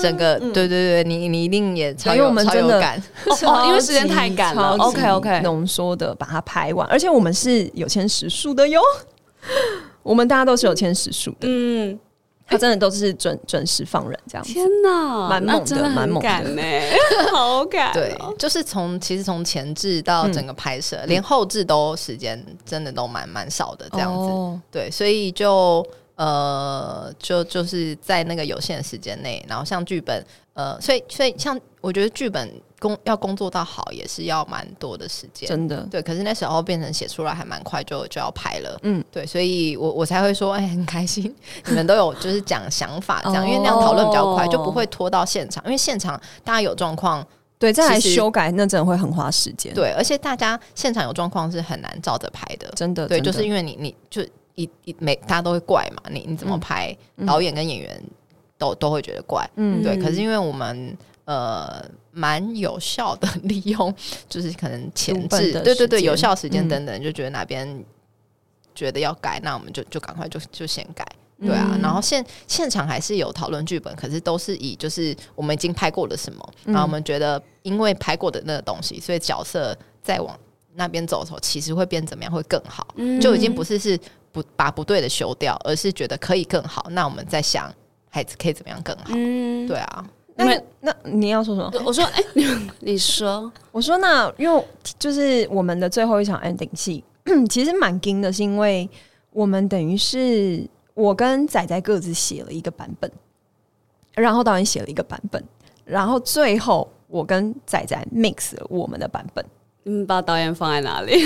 Speaker 3: 整个对对对，你你一定也超有超有感，
Speaker 2: 因为时间太赶了。OK OK，
Speaker 1: 浓缩的把它拍完，而且我们是有签时数的哟。我们大家都是有签时数的，嗯，他真的都是准准时放人这样。
Speaker 2: 天哪，
Speaker 1: 蛮猛的，蛮猛
Speaker 2: 的呢，好感。
Speaker 3: 对，就是从其实从前置到整个拍摄，连后置都时间真的都蛮蛮少的这样子。对，所以就。呃，就就是在那个有限的时间内，然后像剧本，呃，所以所以像我觉得剧本工要工作到好，也是要蛮多的时间，
Speaker 1: 真的。
Speaker 3: 对，可是那时候变成写出来还蛮快，就就要拍了。嗯，对，所以我我才会说，哎，很开心，你们都有就是讲想法这样，因为那样讨论比较快，就不会拖到现场，因为现场大家有状况，
Speaker 1: 对，再来修改那真的会很花时间。
Speaker 3: 对，而且大家现场有状况是很难照着拍的，
Speaker 1: 真的。
Speaker 3: 对，就是因为你你就。一一每大家都会怪嘛，你你怎么拍？导演跟演员都都会觉得怪，嗯，对。可是因为我们呃蛮有效的利用，就是可能前置，对对对，有效时间等等，就觉得哪边觉得要改，那我们就就赶快就就先改，对啊。然后现现场还是有讨论剧本，可是都是以就是我们已经拍过了什么，然后我们觉得因为拍过的那个东西，所以角色再往那边走的时候，其实会变怎么样会更好，就已经不是是。不把不对的修掉，而是觉得可以更好。那我们在想，孩子可以怎么样更好？嗯，对啊。
Speaker 1: 那那你要说什么？
Speaker 2: 我说，哎，你说，
Speaker 1: 我说，那因为就是我们的最后一场 ending 戏，其实蛮惊的，是因为我们等于是我跟仔仔各自写了一个版本，然后导演写了一个版本，然后最后我跟仔仔 mix 了我们的版本。
Speaker 2: 你们，把导演放在哪里？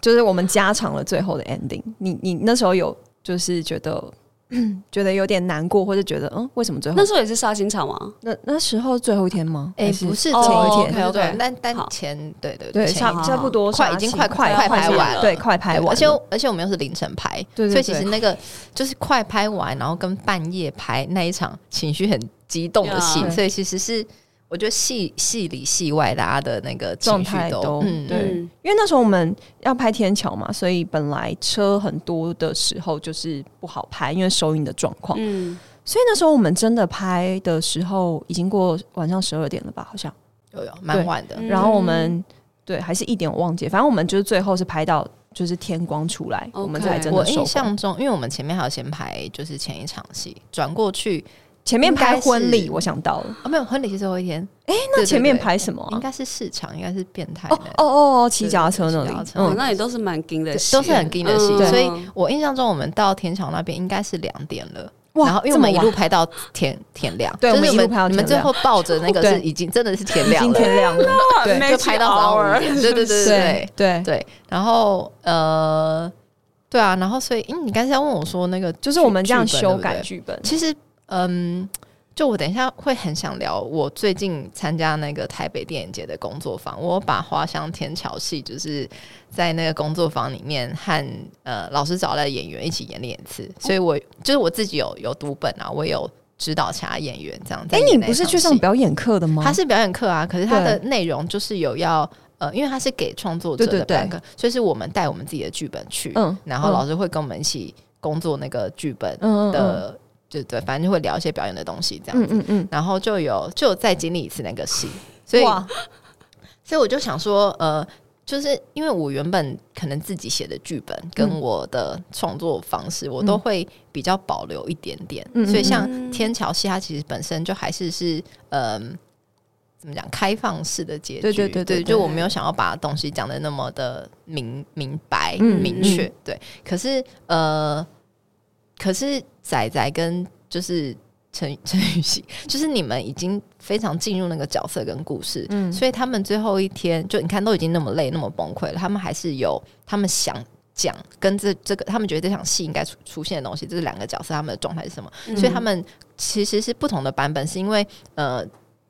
Speaker 1: 就是我们加长了最后的 ending。你你那时候有就是觉得 觉得有点难过，或者觉得嗯，为什么最后
Speaker 2: 那时候也是杀青场吗？
Speaker 1: 那那时候最后一天吗？
Speaker 3: 哎，不是
Speaker 1: 前一天，
Speaker 3: 对，但但前对对
Speaker 1: 对，差差不多
Speaker 3: 快已经快快快拍完了，
Speaker 1: 对，快拍完。
Speaker 3: 而且而且我们又是凌晨拍，
Speaker 1: 对，
Speaker 3: 所以其实那个就是快拍完，然后跟半夜拍那一场情绪很激动的戏，所以其实是。我觉得戏戏里戏外，大家的那个
Speaker 1: 状态都对，因为那时候我们要拍天桥嘛，所以本来车很多的时候就是不好拍，因为收音的状况。嗯，所以那时候我们真的拍的时候，已经过晚上十二点了吧？好像
Speaker 3: 有有蛮晚的。
Speaker 1: 然后我们对还是一点我忘记，反正我们就是最后是拍到就是天光出来，我们才真的。
Speaker 3: 我印象中，因为我们前面还要先拍，就是前一场戏转过去。
Speaker 1: 前面拍婚礼，我想到了。
Speaker 3: 啊，没有婚礼是最后一天。
Speaker 1: 哎，那前面拍什么？
Speaker 3: 应该是市场，应该是变态
Speaker 1: 哦哦哦，骑脚踏车那里，
Speaker 2: 嗯，那里都是蛮惊的，
Speaker 3: 都是很惊的戏。所以我印象中，我们到天桥那边应该是两点了。然后因为我们一路拍到天天亮，
Speaker 1: 对，我们一路拍到
Speaker 3: 你们最后抱着那个是已经真的是天亮，
Speaker 1: 已经天亮了，
Speaker 3: 对，就拍到早上对对对对对。对。然后呃，对啊，然后所以，嗯，你刚才要问我说那个，
Speaker 1: 就是我们这样修改剧本，
Speaker 3: 其实。嗯，就我等一下会很想聊我最近参加那个台北电影节的工作坊，我把花香天桥戏就是在那个工作坊里面和呃老师找来的演员一起演了一次，所以我就是我自己有有读本啊，我有指导其他演员这样。哎，
Speaker 1: 你不是去上表演课的吗？
Speaker 3: 他是表演课啊，可是他的内容就是有要呃，因为他是给创作者的表演课，所以是我们带我们自己的剧本去，嗯，然后老师会跟我们一起工作那个剧本的。对对，反正就会聊一些表演的东西，这样子。嗯嗯嗯。然后就有就再经历一次那个戏，所以所以我就想说，呃，就是因为我原本可能自己写的剧本跟我的创作方式，我都会比较保留一点点。所以像天桥戏，它其实本身就还是是嗯，怎么讲，开放式的结局。对对对对，就我没有想要把东西讲的那么的明明白明确。对，可是呃。可是仔仔跟就是陈陈雨欣，就是你们已经非常进入那个角色跟故事，嗯，所以他们最后一天就你看都已经那么累那么崩溃了，他们还是有他们想讲跟这这个他们觉得这场戏应该出出现的东西，这是两个角色他们的状态是什么？所以他们其实是不同的版本，是因为呃。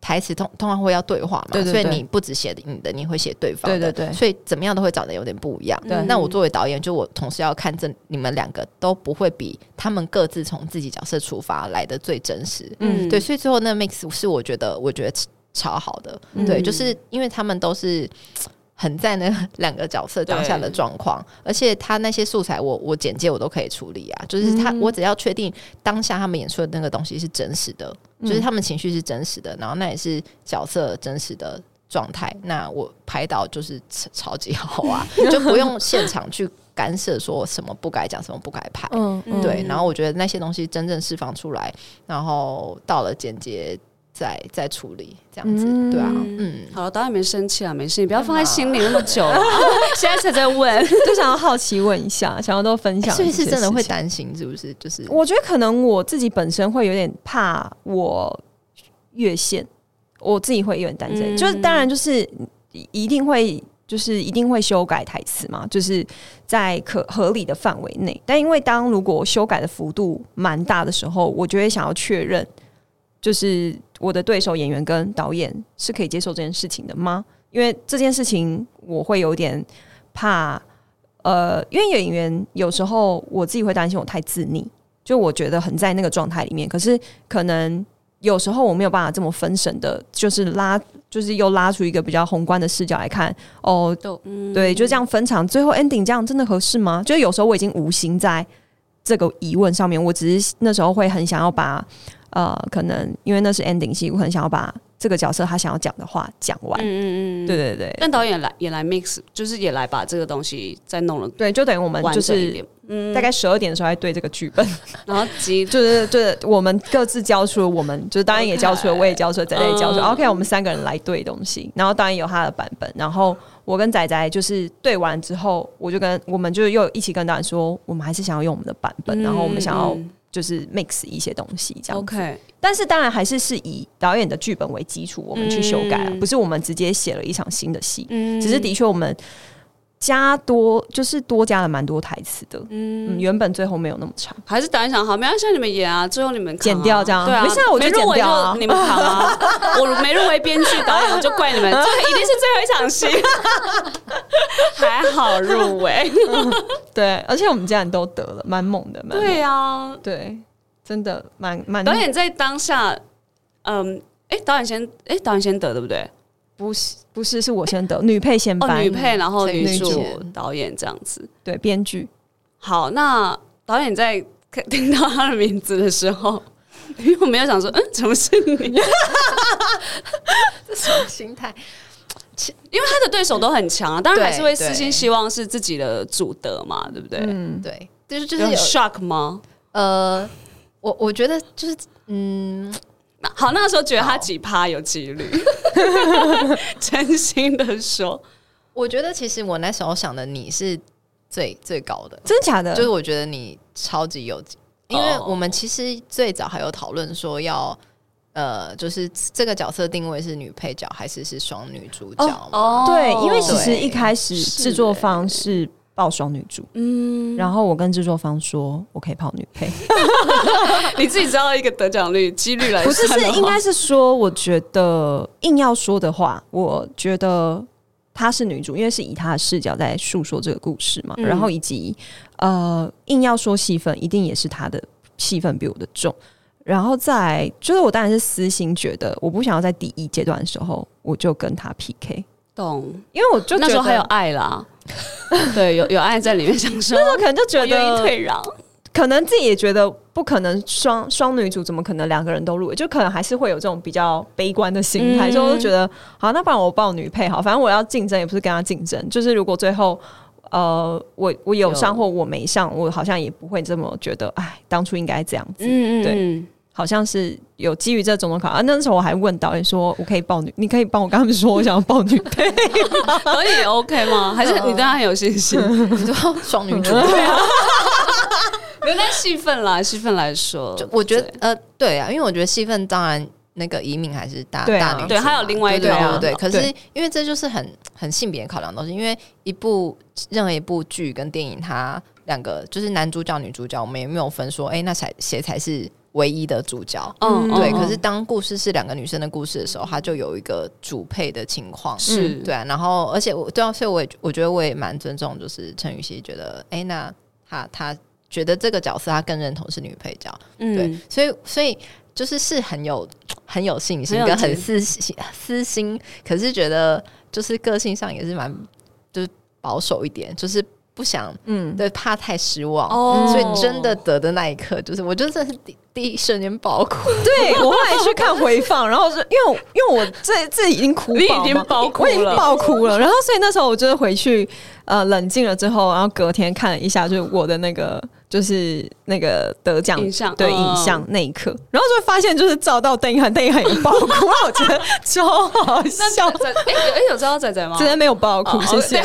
Speaker 3: 台词通通常会要对话嘛，所以你不只写你的，你会写对方的，对所以怎么样都会长得有点不一样。那我作为导演，就我同时要看这你们两个都不会比他们各自从自己角色出发来的最真实。嗯，对，所以最后那 mix 是我觉得我觉得超好的。对，就是因为他们都是。很在那两个角色当下的状况，而且他那些素材，我我简介我都可以处理啊。就是他，我只要确定当下他们演出的那个东西是真实的，就是他们情绪是真实的，然后那也是角色真实的状态。那我拍到就是超级好啊，就不用现场去干涉说什么不该讲，什么不该拍。嗯，对。然后我觉得那些东西真正释放出来，然后到了简洁。在在处理这样子，对啊，嗯，
Speaker 2: 好了，导演没生气啊，没事，你不要放在心里那么久了，现在才在问，
Speaker 1: 就想要好奇问一下，想要都分享，
Speaker 3: 所以是真的会担心，是不是？就是
Speaker 1: 我觉得可能我自己本身会有点怕我越线，我自己会有点担心，就是当然就是一定会。就是一定会修改台词嘛，就是在可合理的范围内。但因为当如果修改的幅度蛮大的时候，我就会想要确认，就是我的对手演员跟导演是可以接受这件事情的吗？因为这件事情我会有点怕，呃，因为演员有时候我自己会担心我太自溺，就我觉得很在那个状态里面，可是可能。有时候我没有办法这么分神的，就是拉，就是又拉出一个比较宏观的视角来看。哦，对，就这样分场，最后 ending 这样真的合适吗？就有时候我已经无心在这个疑问上面，我只是那时候会很想要把，呃，可能因为那是 ending 戏，我很想要把。这个角色他想要讲的话讲完，嗯嗯嗯，对对对。
Speaker 2: 但导演来也来 mix，就是也来把这个东西再弄了，
Speaker 1: 对，就等于我们就是大概十二点的时候在对这个剧本，
Speaker 2: 然后即
Speaker 1: 就是就是我们各自交出了，我们就是导演也交出了，我也交出了，仔仔也交出了。OK，我们三个人来对东西，然后导演有他的版本，然后我跟仔仔就是对完之后，我就跟我们就又一起跟导演说，我们还是想要用我们的版本，然后我们想要。就是 mix 一些东西这样子，但是当然还是是以导演的剧本为基础，我们去修改，不是我们直接写了一场新的戏，嗯。只是的确我们。加多就是多加了蛮多台词的，嗯，原本最后没有那么长，
Speaker 2: 还是导演想好，没关系，你们演啊，最后你们
Speaker 1: 剪掉这样，
Speaker 2: 对啊，
Speaker 1: 没事，我就剪掉啊，
Speaker 2: 你们扛啊，我没入围编剧导演，我就怪你们，这一定是最后一场戏，还好入围，
Speaker 1: 对，而且我们家人都得了，蛮猛的，
Speaker 2: 对啊，
Speaker 1: 对，真的蛮蛮。
Speaker 2: 导演在当下，嗯，哎，导演先，哎，导演先得对不对？
Speaker 1: 不是不是，是我先得 女配先颁，
Speaker 2: 女配然后女主导演这样子，
Speaker 1: 对编剧。
Speaker 2: 好，那导演在 听到他的名字的时候，因为我没有想说，嗯，怎么是你？
Speaker 3: 这什么心态？
Speaker 2: 因为他的对手都很强啊，当然还是会私心希望是自己的主得嘛，对不对？
Speaker 3: 嗯，对，就是就是有
Speaker 2: shock 吗？
Speaker 3: 呃，我我觉得就是，嗯。
Speaker 2: 好，那个时候觉得他几趴有几率，真心的说，
Speaker 3: 我觉得其实我那时候想的你是最最高的，
Speaker 1: 真假的？
Speaker 3: 就是我觉得你超级有，因为我们其实最早还有讨论说要，呃，就是这个角色定位是女配角还是是双女主角？
Speaker 1: 哦，对，因为其实一开始制作方是。报双女主，嗯，然后我跟制作方说，我可以泡女配。
Speaker 2: 你自己知道一个得奖率几率来
Speaker 1: 不是是应该是说，我觉得硬要说的话，我觉得她是女主，因为是以她的视角在诉说这个故事嘛。然后以及呃，硬要说戏份，一定也是她的戏份比我的重。然后再就是我当然是私心觉得，我不想要在第一阶段的时候我就跟他 PK。
Speaker 2: 懂，
Speaker 1: 因为我就
Speaker 2: 那时候还有爱啦。对，有有爱在里面，想说
Speaker 1: 那时候可能就觉得
Speaker 2: 愿意退让，
Speaker 1: 可能自己也觉得不可能双双女主怎么可能两个人都入围，就可能还是会有这种比较悲观的心态，就觉得好，那不然我报女配好，反正我要竞争也不是跟他竞争，就是如果最后呃我我有上或我没上，我好像也不会这么觉得，哎，当初应该这样子，嗯嗯，对。好像是有基于这种种考啊，那时候我还问导演说：“我可以报女，你可以帮我跟他们说，我想要报女配，
Speaker 2: 导演也 OK 吗？还是你对他很有信心？
Speaker 3: 你说双女主，
Speaker 2: 原来戏份啦，戏份来说，
Speaker 3: 我觉得呃，对啊，因为我觉得戏份当然那个移民还是大大女，
Speaker 2: 对，还有另外一对
Speaker 3: 对，对。可是因为这就是很很性别考量的东西，因为一部任何一部剧跟电影，它两个就是男主角女主角，我们也没有分说，哎，那才谁才是。唯一的主角，嗯，对。可是当故事是两个女生的故事的时候，他就有一个主配的情况，
Speaker 2: 是
Speaker 3: 对啊。然后，而且我对啊，所以我也我觉得我也蛮尊重，就是陈雨希觉得，哎，那她她觉得这个角色她更认同是女配角，嗯对。所以所以就是是很有很有信心跟很私心私心，可是觉得就是个性上也是蛮就是保守一点，就是。不想，嗯，对，怕太失望，所以真的得的那一刻，就是我就是第一瞬间爆哭。
Speaker 1: 对我后来去看回放，然后是因为因为我这这已经哭，
Speaker 2: 你已经爆哭了，
Speaker 1: 爆哭了。然后所以那时候我就是回去呃冷静了之后，然后隔天看了一下，就是我的那个。就是那个得奖对影像那一刻，然后就发现就是照到邓一涵，邓一涵也爆哭，我觉得超好笑。
Speaker 2: 哎哎，有照到仔仔吗？
Speaker 1: 仔仔没有爆哭，谢谢。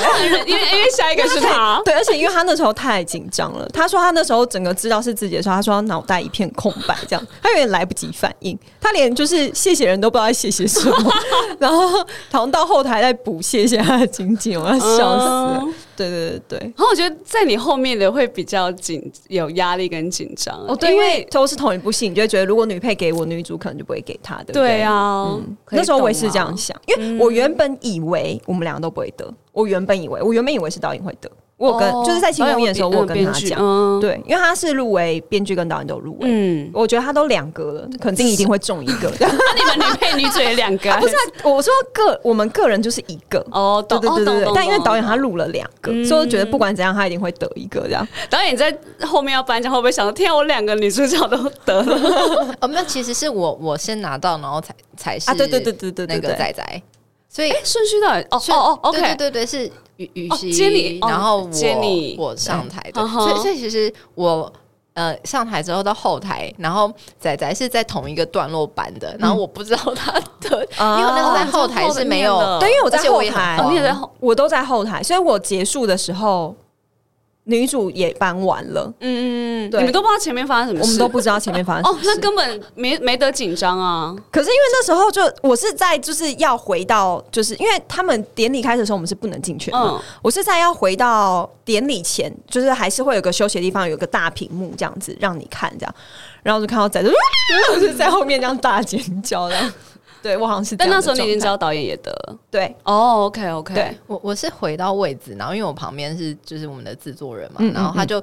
Speaker 2: 因为因为下一个是他，
Speaker 1: 对，而且因为他那时候太紧张了，他说他那时候整个知道是自己的时候，他说他脑袋一片空白，这样他有点来不及反应，他连就是谢谢人都不知道谢谢什么，然后好像到后台在补谢谢他的经济，我要笑死了。对对对对，
Speaker 2: 然后我觉得在你后面的会比较紧，有压力跟紧张
Speaker 1: 哦。对，因为都是同一部戏，你就会觉得如果女配给我，女主可能就不会给他的。
Speaker 2: 对啊，
Speaker 1: 那时候我也是这样想，因为我原本以为我们两个都不会得，我原本以为，我原本以为是导演会得。我跟就是在庆功宴的时候，我跟他讲，对，因为他是入围编剧跟导演都入围，嗯，我觉得他都两个了，肯定一定会中一个。
Speaker 2: 那你们女配女主也两个？
Speaker 1: 不是，我说个我们个人就是一个哦，对对对对。但因为导演他录了两个，所以我觉得不管怎样，他一定会得一个这样。
Speaker 2: 导演在后面要颁奖，会不会想到天，我两个女主角都得了？
Speaker 3: 哦，那其实是我我先拿到，然后才才是
Speaker 1: 啊，对对对对对
Speaker 3: 那个仔仔。
Speaker 2: 所以顺序的哦哦哦，OK，
Speaker 3: 对对对，是雨雨熙，然后我我上台的，所以所以其实我呃上台之后到后台，然后仔仔是在同一个段落版的，然后我不知道他的，因为那个在后台是没有，
Speaker 1: 对，因为我在后台，
Speaker 2: 你也在后，
Speaker 1: 我都在后台，所以我结束的时候。女主也搬完了，嗯
Speaker 2: 嗯嗯，你们都不知道前面发生什么，
Speaker 1: 我们都不知道前面发生哦，
Speaker 2: 那根本没没得紧张啊。
Speaker 1: 可是因为那时候就我是在就是要回到，就是因为他们典礼开始的时候我们是不能进去的，我是在要回到典礼前，就是还是会有个休息的地方，有个大屏幕这样子让你看这样，然后就看到仔仔 就是在后面这样大尖叫的。对我好像是，
Speaker 2: 但那时候你已经知道导演也得。
Speaker 1: 对。
Speaker 2: 哦，OK OK，
Speaker 1: 对。
Speaker 3: 我我是回到位置，然后因为我旁边是就是我们的制作人嘛，然后他就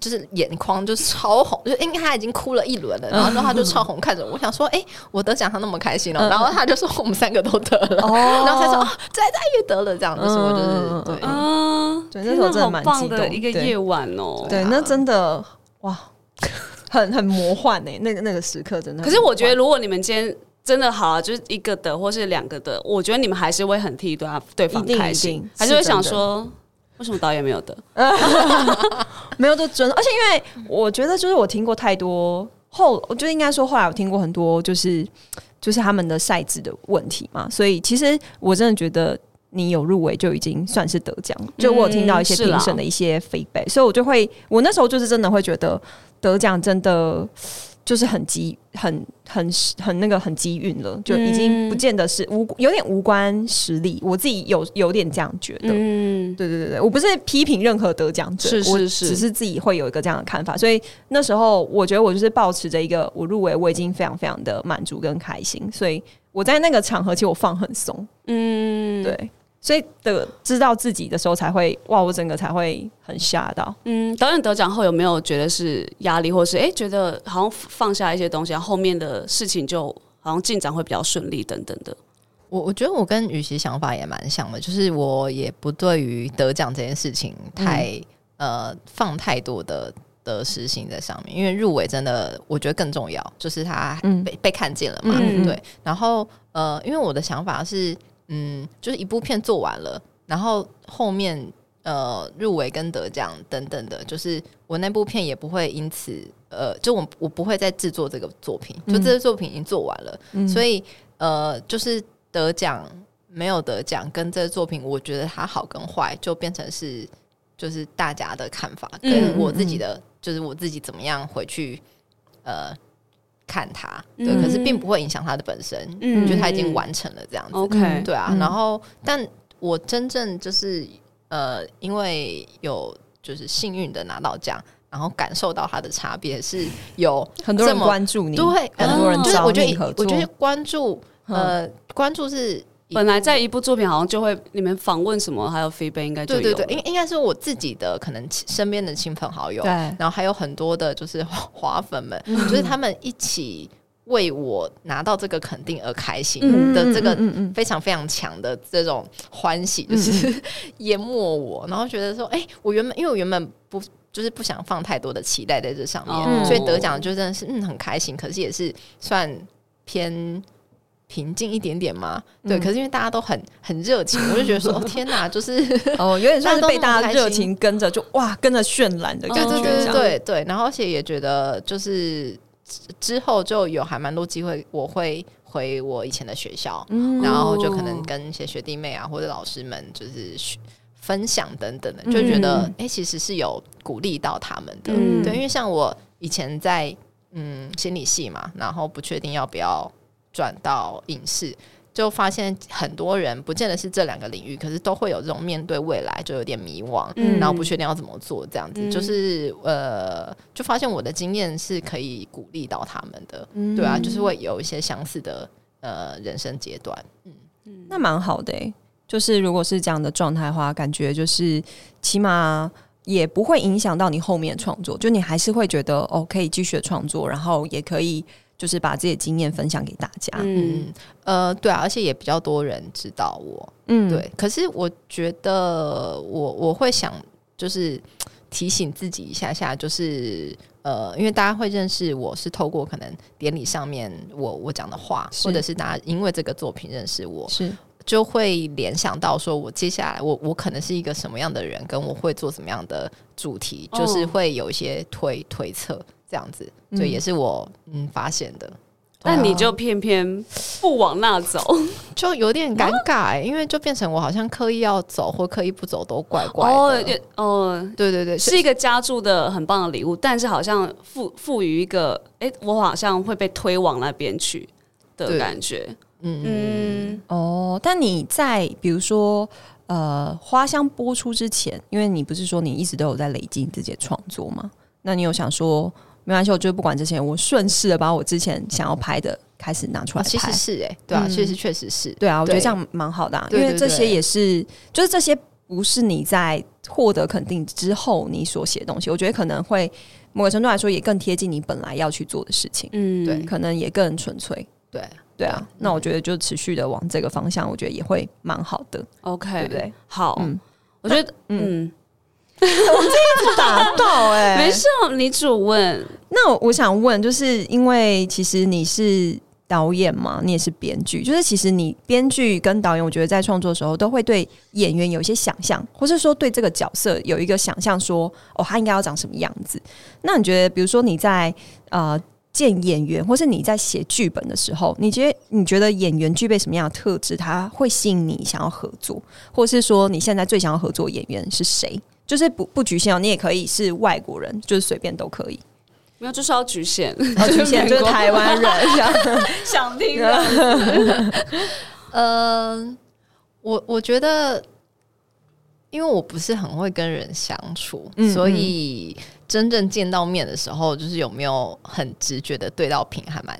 Speaker 3: 就是眼眶就超红，就因为他已经哭了一轮了，然后他就超红看着我，我想说哎，我得奖他那么开心了，然后他就说我们三个都得了，然后他说再再也得了这样的时候就是对。
Speaker 1: 啊，对那时候真的蛮
Speaker 2: 棒的一个夜晚哦，
Speaker 1: 对，那真的哇，很很魔幻哎，那个那个时刻真的，
Speaker 2: 可是我觉得如果你们今天。真的好啊，就是一个的或是两个的，我觉得你们还是会很替对啊对方开心，还是会想说为什么导演没有的，
Speaker 1: 没有都真，而且因为我觉得就是我听过太多后，我觉得应该说后来我听过很多就是就是他们的赛制的问题嘛，所以其实我真的觉得你有入围就已经算是得奖，就我有听到一些评审的一些 feedback，所以我就会我那时候就是真的会觉得得奖真的。就是很机很很很那个很机运了，就已经不见得是无有点无关实力，我自己有有点这样觉得。嗯，对对对对，我不是批评任何得奖者，
Speaker 2: 是是是，
Speaker 1: 只是自己会有一个这样的看法。所以那时候我觉得我就是保持着一个我入围我已经非常非常的满足跟开心，所以我在那个场合其实我放很松。嗯，对。所以的知道自己的时候才会哇，我整个才会很吓到。
Speaker 2: 嗯，导演得奖后有没有觉得是压力，或是哎觉得好像放下一些东西，后面的事情就好像进展会比较顺利等等的？
Speaker 3: 我我觉得我跟雨琦想法也蛮像的，就是我也不对于得奖这件事情太呃放太多的的实心在上面，因为入围真的我觉得更重要，就是他被被看见了嘛，对。然后呃，因为我的想法是。嗯，就是一部片做完了，然后后面呃入围跟得奖等等的，就是我那部片也不会因此呃，就我我不会再制作这个作品，就这个作品已经做完了，所以呃，就是得奖没有得奖，跟这个作品，我觉得它好跟坏，就变成是就是大家的看法，跟我自己的，就是我自己怎么样回去呃。看他，对，可是并不会影响他的本身，嗯，觉得他已经完成了这样子
Speaker 2: ，OK，
Speaker 3: 对啊。然后，但我真正就是呃，因为有就是幸运的拿到奖，然后感受到他的差别是有
Speaker 1: 很多人关注你，
Speaker 3: 对，
Speaker 1: 很多人
Speaker 3: 就是我觉得，我觉得关注呃，关注是。
Speaker 2: 本来在一部作品好像就会你们访问什么，还有 feedback 应该就
Speaker 3: 对对对，应应该是我自己的可能身边的亲朋好友，
Speaker 1: 对，
Speaker 3: 然后还有很多的就是华粉们，就是他们一起为我拿到这个肯定而开心的这个非常非常强的这种欢喜，就是淹没我，然后觉得说，哎，我原本因为我原本不就是不想放太多的期待在这上面，所以得奖就真的是嗯很开心，可是也是算偏。平静一点点嘛，对，可是因为大家都很很热情，我就觉得说天哪，就是
Speaker 1: 哦，有点像是 被大家热情跟着，就哇，跟着渲染的感觉，
Speaker 3: 对对对对，然后而且也觉得就是之后就有还蛮多机会，我会回我以前的学校，然后就可能跟一些学弟妹啊或者老师们就是分享等等的，就觉得哎，其实是有鼓励到他们的，对，因为像我以前在嗯心理系嘛，然后不确定要不要。转到影视，就发现很多人不见得是这两个领域，可是都会有这种面对未来就有点迷惘，嗯然后不确定要怎么做，这样子。就是呃，就发现我的经验是可以鼓励到他们的，对啊，就是会有一些相似的呃人生阶段，嗯。
Speaker 1: 嗯，那蛮好的，就是如果是这样的状态的话，感觉就是起码也不会影响到你后面创作，就你还是会觉得哦，可以继续创作，然后也可以。就是把自己的经验分享给大家。
Speaker 3: 嗯，呃，对啊，而且也比较多人知道我。嗯，对。可是我觉得，我我会想，就是提醒自己一下下，就是呃，因为大家会认识我是透过可能典礼上面我我讲的话，或者是大家因为这个作品认识我，
Speaker 1: 是
Speaker 3: 就会联想到说我接下来我我可能是一个什么样的人，跟我会做什么样的主题，就是会有一些推推测。这样子，所以也是我嗯发现的，
Speaker 2: 但你就偏偏不往那走，
Speaker 3: 就有点尴尬，因为就变成我好像刻意要走或刻意不走都怪怪的。哦，对对对，
Speaker 2: 是一个加注的很棒的礼物，但是好像赋赋予一个，哎，我好像会被推往那边去的感觉。嗯
Speaker 1: 嗯哦，但你在比如说呃花香播出之前，因为你不是说你一直都有在累积自己的创作吗？那你有想说？没关系，我就不管这些，我顺势的把我之前想要拍的开始拿出来拍。
Speaker 3: 其实是哎，对啊，其实确实是。
Speaker 1: 对啊，我觉得这样蛮好的，因为这些也是，就是这些不是你在获得肯定之后你所写的东西，我觉得可能会某个程度来说也更贴近你本来要去做的事情，嗯，对，可能也更纯粹，
Speaker 3: 对。
Speaker 1: 对啊。那我觉得就持续的往这个方向，我觉得也会蛮好的
Speaker 2: ，OK，
Speaker 1: 对不对？
Speaker 2: 好，嗯，我觉得，嗯。
Speaker 1: 我这一直打到哎，
Speaker 2: 没事，你主问。
Speaker 1: 那我想问，就是因为其实你是导演嘛，你也是编剧，就是其实你编剧跟导演，我觉得在创作的时候都会对演员有一些想象，或是说对这个角色有一个想象，说哦，他应该要长什么样子。那你觉得，比如说你在呃见演员，或是你在写剧本的时候，你觉得你觉得演员具备什么样的特质，他会吸引你想要合作，或是说你现在最想要合作演员是谁？就是不不局限哦，你也可以是外国人，就是随便都可以。
Speaker 2: 没有，就是要局限，
Speaker 1: 局限就是台湾人
Speaker 2: 想听。
Speaker 3: 呃，我我觉得，因为我不是很会跟人相处，所以真正见到面的时候，就是有没有很直觉的对到屏，还蛮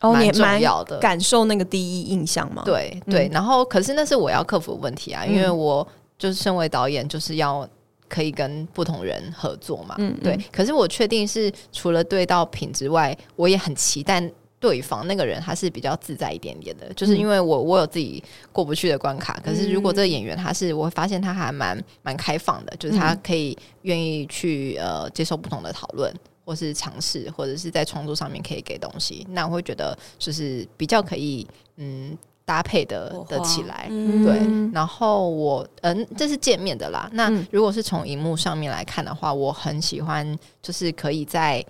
Speaker 3: 蛮重要的，
Speaker 1: 感受那个第一印象嘛。
Speaker 3: 对对，然后可是那是我要克服的问题啊，因为我就是身为导演，就是要。可以跟不同人合作嘛？嗯，对。可是我确定是除了对到品之外，我也很期待对方那个人他是比较自在一点点的。就是因为我我有自己过不去的关卡。可是如果这个演员他是，我会发现他还蛮蛮开放的，就是他可以愿意去呃接受不同的讨论，或是尝试，或者是在创作上面可以给东西。那我会觉得就是比较可以嗯。搭配的的起来，对，然后我嗯，这是见面的啦。那如果是从荧幕上面来看的话，我很喜欢，就是可以在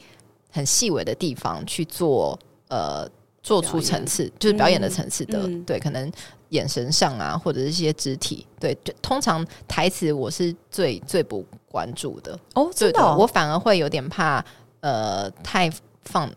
Speaker 3: 很细微的地方去做呃，做出层次，就是表演的层次的。对，可能眼神上啊，或者是一些肢体，对，就通常台词我是最最不关注的。
Speaker 1: 哦，真的，
Speaker 3: 我反而会有点怕呃，太放。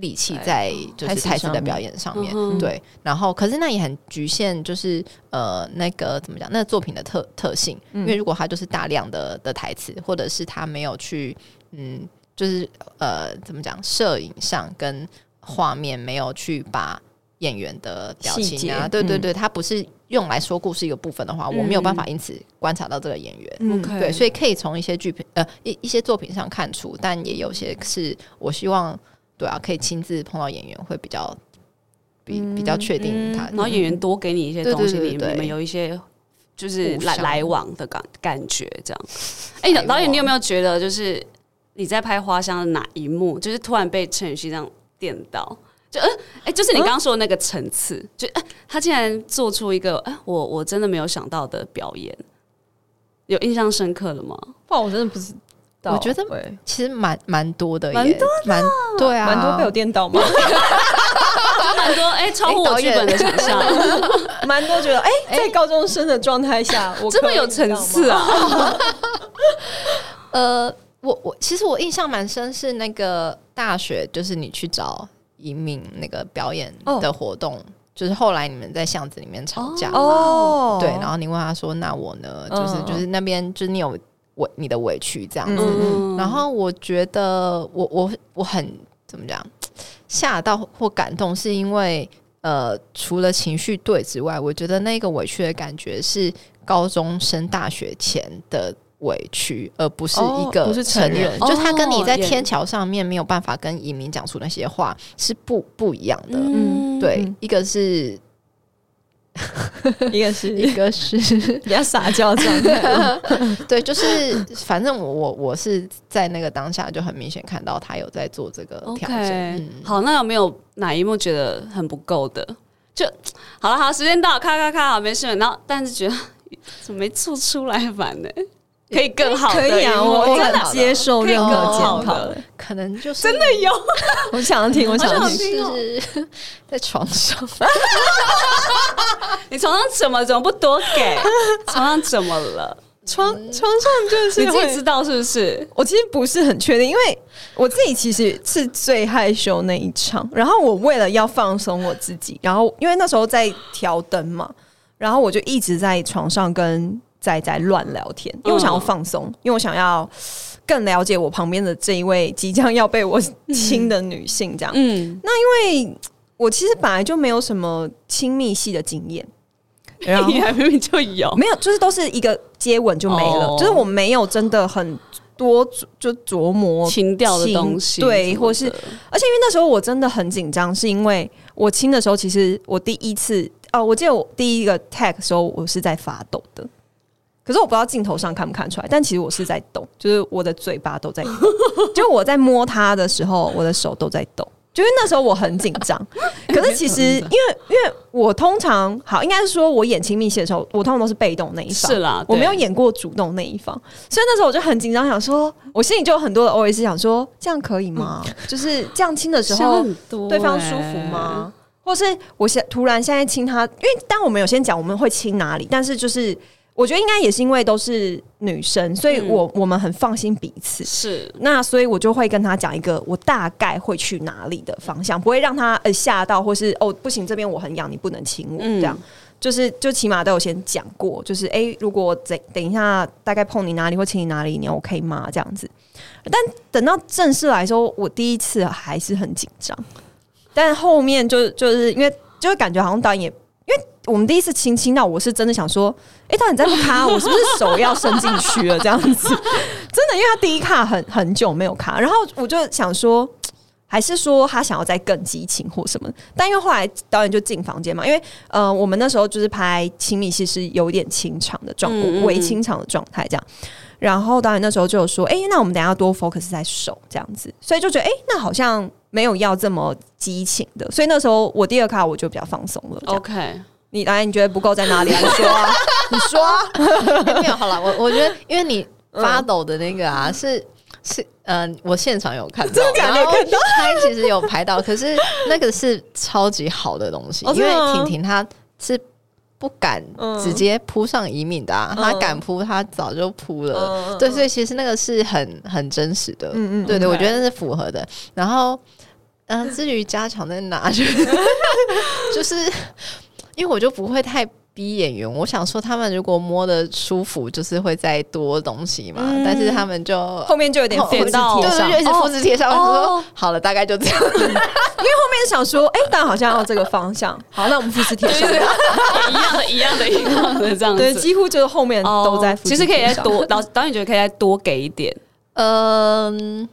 Speaker 3: 力气在就是台词的表演上面，对，然后可是那也很局限，就是呃那个怎么讲，那个作品的特特性，因为如果他就是大量的的台词，或者是他没有去嗯，就是呃怎么讲，摄影上跟画面没有去把演员的表情啊，对对对，他不是用来说故事一个部分的话，我没有办法因此观察到这个演员，嗯。对，所以可以从一些剧品呃一一些作品上看出，但也有些是我希望。对啊，可以亲自碰到演员会比较比比较确定他，
Speaker 2: 然后演员多给你一些东西，你们有一些就是来来往的感感觉这样。哎，导演，你有没有觉得就是你在拍花香的哪一幕，就是突然被陈雨希这样电到？就哎，哎，就是你刚刚说的那个层次，就哎，他竟然做出一个哎，我我真的没有想到的表演，有印象深刻的吗？
Speaker 1: 哇，我真的不知道，
Speaker 3: 我觉得其实蛮蛮多的，
Speaker 2: 蛮多，
Speaker 3: 蛮对啊，
Speaker 1: 蛮多被我电到吗？
Speaker 2: 蛮多，哎，超乎我剧本的想象，
Speaker 1: 蛮多觉得，哎，在高中生的状态下，我
Speaker 2: 这么有层次啊。
Speaker 3: 呃，我我其实我印象蛮深是那个大学，就是你去找。移民那个表演的活动，就是后来你们在巷子里面吵架哦，对，然后你问他说：“那我呢？就是就是那边就是你有委你的委屈这样子。”然后我觉得我我我很怎么讲吓到或感动，是因为呃，除了情绪对之外，我觉得那个委屈的感觉是高中升大学前的。委屈，而不是一个
Speaker 1: 不是成人，
Speaker 3: 就他跟你在天桥上面没有办法跟移民讲出那些话，是不不一样的。嗯，对，一个是，
Speaker 1: 一个是
Speaker 3: 一个是
Speaker 1: 比较撒娇状态。
Speaker 3: 对，就是反正我我我是在那个当下就很明显看到他有在做这个调整。
Speaker 2: 好，那有没有哪一幕觉得很不够的？就好了，好，时间到，咔咔咔，好，没事。然后，但是觉得怎么没做出来，反呢？可以更好，
Speaker 1: 可以啊！我真的接受任何检讨，
Speaker 3: 可能就是
Speaker 2: 真的有。
Speaker 1: 我想听，我想听，
Speaker 3: 就是 在床上。
Speaker 2: 你床上怎么怎么不多给？床上怎么了？
Speaker 1: 床床上就是
Speaker 2: 你自己知道是不是？
Speaker 1: 我其实不是很确定，因为我自己其实是最害羞那一场。然后我为了要放松我自己，然后因为那时候在调灯嘛，然后我就一直在床上跟。在在乱聊天，因为我想要放松，因为我想要更了解我旁边的这一位即将要被我亲的女性，这样。嗯，那因为我其实本来就没有什么亲密系的经验，
Speaker 2: 然后你还明明就有，
Speaker 1: 没有，就是都是一个接吻就没了，就是我没有真的很多就琢磨
Speaker 2: 情调的东西，
Speaker 1: 对，或是，而且因为那时候我真的很紧张，是因为我亲的时候，其实我第一次哦，我记得我第一个 tag 时候，我是在发抖的。可是我不知道镜头上看不看出来，但其实我是在抖，就是我的嘴巴都在抖，就我在摸它的时候，我的手都在抖，就是那时候我很紧张。可是其实因为因为我通常好，应该是说我演亲密戏的时候，我通常都是被动那一方，
Speaker 2: 是啦，
Speaker 1: 我没有演过主动那一方，所以那时候我就很紧张，想说我心里就有很多的 OS，想说这样可以吗？就是这样亲的时候，对方舒服吗？或是我现突然现在亲他，因为当我们有先讲我们会亲哪里，但是就是。我觉得应该也是因为都是女生，所以我我们很放心彼此。
Speaker 2: 是
Speaker 1: 那，所以我就会跟他讲一个我大概会去哪里的方向，不会让他呃吓到，或是哦不行，这边我很痒，你不能亲我。这样就是就起码都有先讲过，就是哎，如果等等一下大概碰你哪里或亲你哪里，你 OK 吗？这样子。但等到正式来说，我第一次还是很紧张，但后面就就是因为就会感觉好像导演。因为我们第一次亲亲到，我是真的想说，哎，他你在不卡，我是不是手要伸进去了？这样子，真的，因为他第一卡很很久没有卡，然后我就想说，还是说他想要再更激情或什么？但因为后来导演就进房间嘛，因为呃，我们那时候就是拍亲密戏是有点清场的状，微清场的状态这样。然后导演那时候就有说，哎，那我们等下多 focus 在手这样子，所以就觉得，哎，那好像。没有要这么激情的，所以那时候我第二卡我就比较放松了。
Speaker 2: OK，
Speaker 1: 你来，你觉得不够在哪里？你说，你
Speaker 3: 说。没有好了，我我觉得，因为你发抖的那个啊，是是嗯，我现场有看到，
Speaker 1: 然后
Speaker 3: 拍其实有拍到，可是那个是超级好的东西，因为婷婷她是不敢直接扑上移民的，她敢扑，她早就扑了。对，所以其实那个是很很真实的。嗯嗯，对对，我觉得那是符合的。然后。嗯，至于加强在哪，就是 因为我就不会太逼演员。我想说，他们如果摸的舒服，就是会再多东西嘛。但是他们就
Speaker 1: 后面就有点
Speaker 3: 复制贴上，就一直复制贴上。我说好了，大概就这样。因为后
Speaker 1: 面想说，哎，但好像要这个方向。好，那我们复制贴上，
Speaker 2: 一样的，一样的，一样的这样子。
Speaker 1: 对，几乎就是后面都在。
Speaker 2: 其实可以再多导导演觉得可以再多给一点。嗯。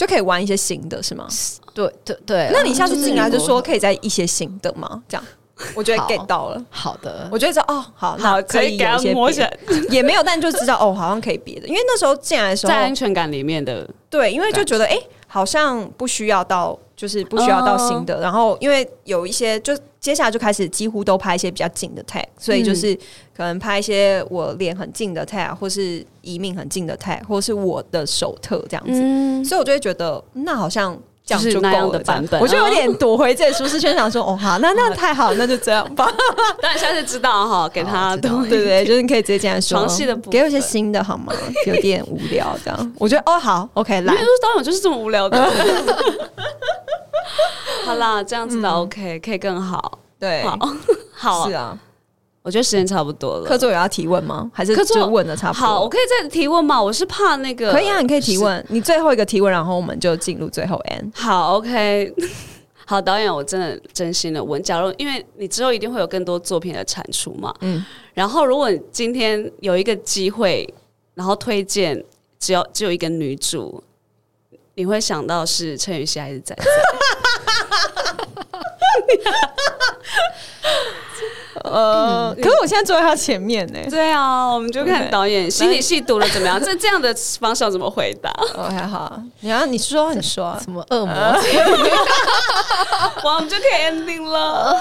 Speaker 1: 就可以玩一些新的，是吗？
Speaker 3: 对对对。
Speaker 1: 那你下次进来就说可以在一些新的吗？这样 我觉得 get 到了。
Speaker 3: 好的，
Speaker 1: 我觉得说哦，好，那可以
Speaker 2: 给他摸起来，
Speaker 1: 也没有，但就知道哦，好像可以别的。因为那时候进来的时候，
Speaker 2: 在安全感里面的，
Speaker 1: 对，因为就觉得哎，好像不需要到，就是不需要到新的。然后因为有一些，就接下来就开始几乎都拍一些比较近的 tag，所以就是可能拍一些我脸很近的 tag，或是移民很近的 tag，或是我的手特这样子。所以我就会觉得，那好像。
Speaker 2: 就是那样的版本，
Speaker 1: 我就有点躲回这舒适圈，想说 哦好，那那太好，那就这样吧。
Speaker 2: 当然下次知道哈，给他
Speaker 1: 对对对，就是你可以直接这样说。
Speaker 2: 床戏的，
Speaker 1: 给我一些新的好吗？有点无聊这样。我觉得哦好，OK 来。
Speaker 2: 导演就是这么无聊的。好啦，这样子的 OK 可以更好。
Speaker 1: 对，
Speaker 2: 好，好
Speaker 1: 是啊。
Speaker 2: 我觉得时间差不多了。
Speaker 1: 课座有要提问吗？还是就问的差不多？
Speaker 2: 好，我可以再提问吗？我是怕那个。
Speaker 1: 可以啊，你可以提问。你最后一个提问，然后我们就进入最后 end。
Speaker 2: 好，OK。好，导演，我真的真心的问，假如因为你之后一定会有更多作品的产出嘛，嗯。然后，如果今天有一个机会，然后推荐只要只有一个女主，你会想到是陈雨希还是仔仔？
Speaker 1: 呃，可是我现在坐在他前面呢。
Speaker 2: 对啊，我们就看导演心理戏读了怎么样。这这样的方向怎么回答？
Speaker 1: OK，好，你要你说你说
Speaker 3: 什么 恶魔？
Speaker 2: 哇，我们就可以 ending 了。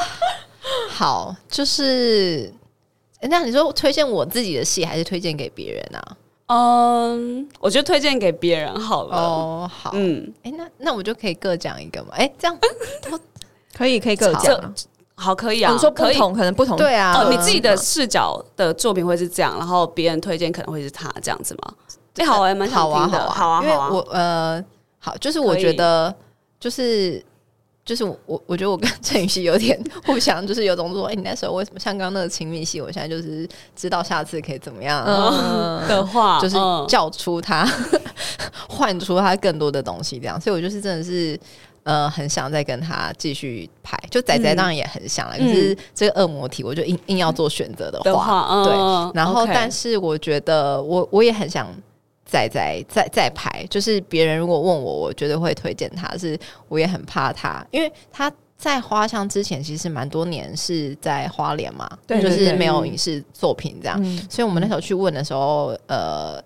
Speaker 3: 好，就是那你说推荐我自己的戏，还是推荐给别人啊？
Speaker 2: 嗯，我觉得推荐给别人好了。哦，
Speaker 3: 好，嗯，哎，那那我就可以各讲一个嘛？哎，这样
Speaker 1: 可以可以各讲。
Speaker 2: 好，可以啊。
Speaker 1: 你说不同，可能不同。
Speaker 3: 对啊。
Speaker 2: 哦，你自己的视角的作品会是这样，然后别人推荐可能会是他这样子吗？哎，好，我也蛮想听的。好啊，
Speaker 3: 因为我呃，好，就是我觉得，就是就是我，我觉得我跟陈雨希有点 互相，就是有种说，哎，你那时候为什么像刚刚那个亲密戏，我现在就是知道下次可以怎么样
Speaker 2: 的话，
Speaker 3: 就是叫出他，换出他更多的东西，这样。所以我就是真的是。呃，很想再跟他继续拍，就仔仔当然也很想了，可是这个恶魔体，我就硬硬要做选择的话，对。然后，但是我觉得我我也很想仔仔再再拍，就是别人如果问我，我绝对会推荐他。是我也很怕他，因为他在花香之前其实蛮多年是在花莲嘛，
Speaker 1: 对，
Speaker 3: 就是没有影视作品这样，所以我们那时候去问的时候，呃。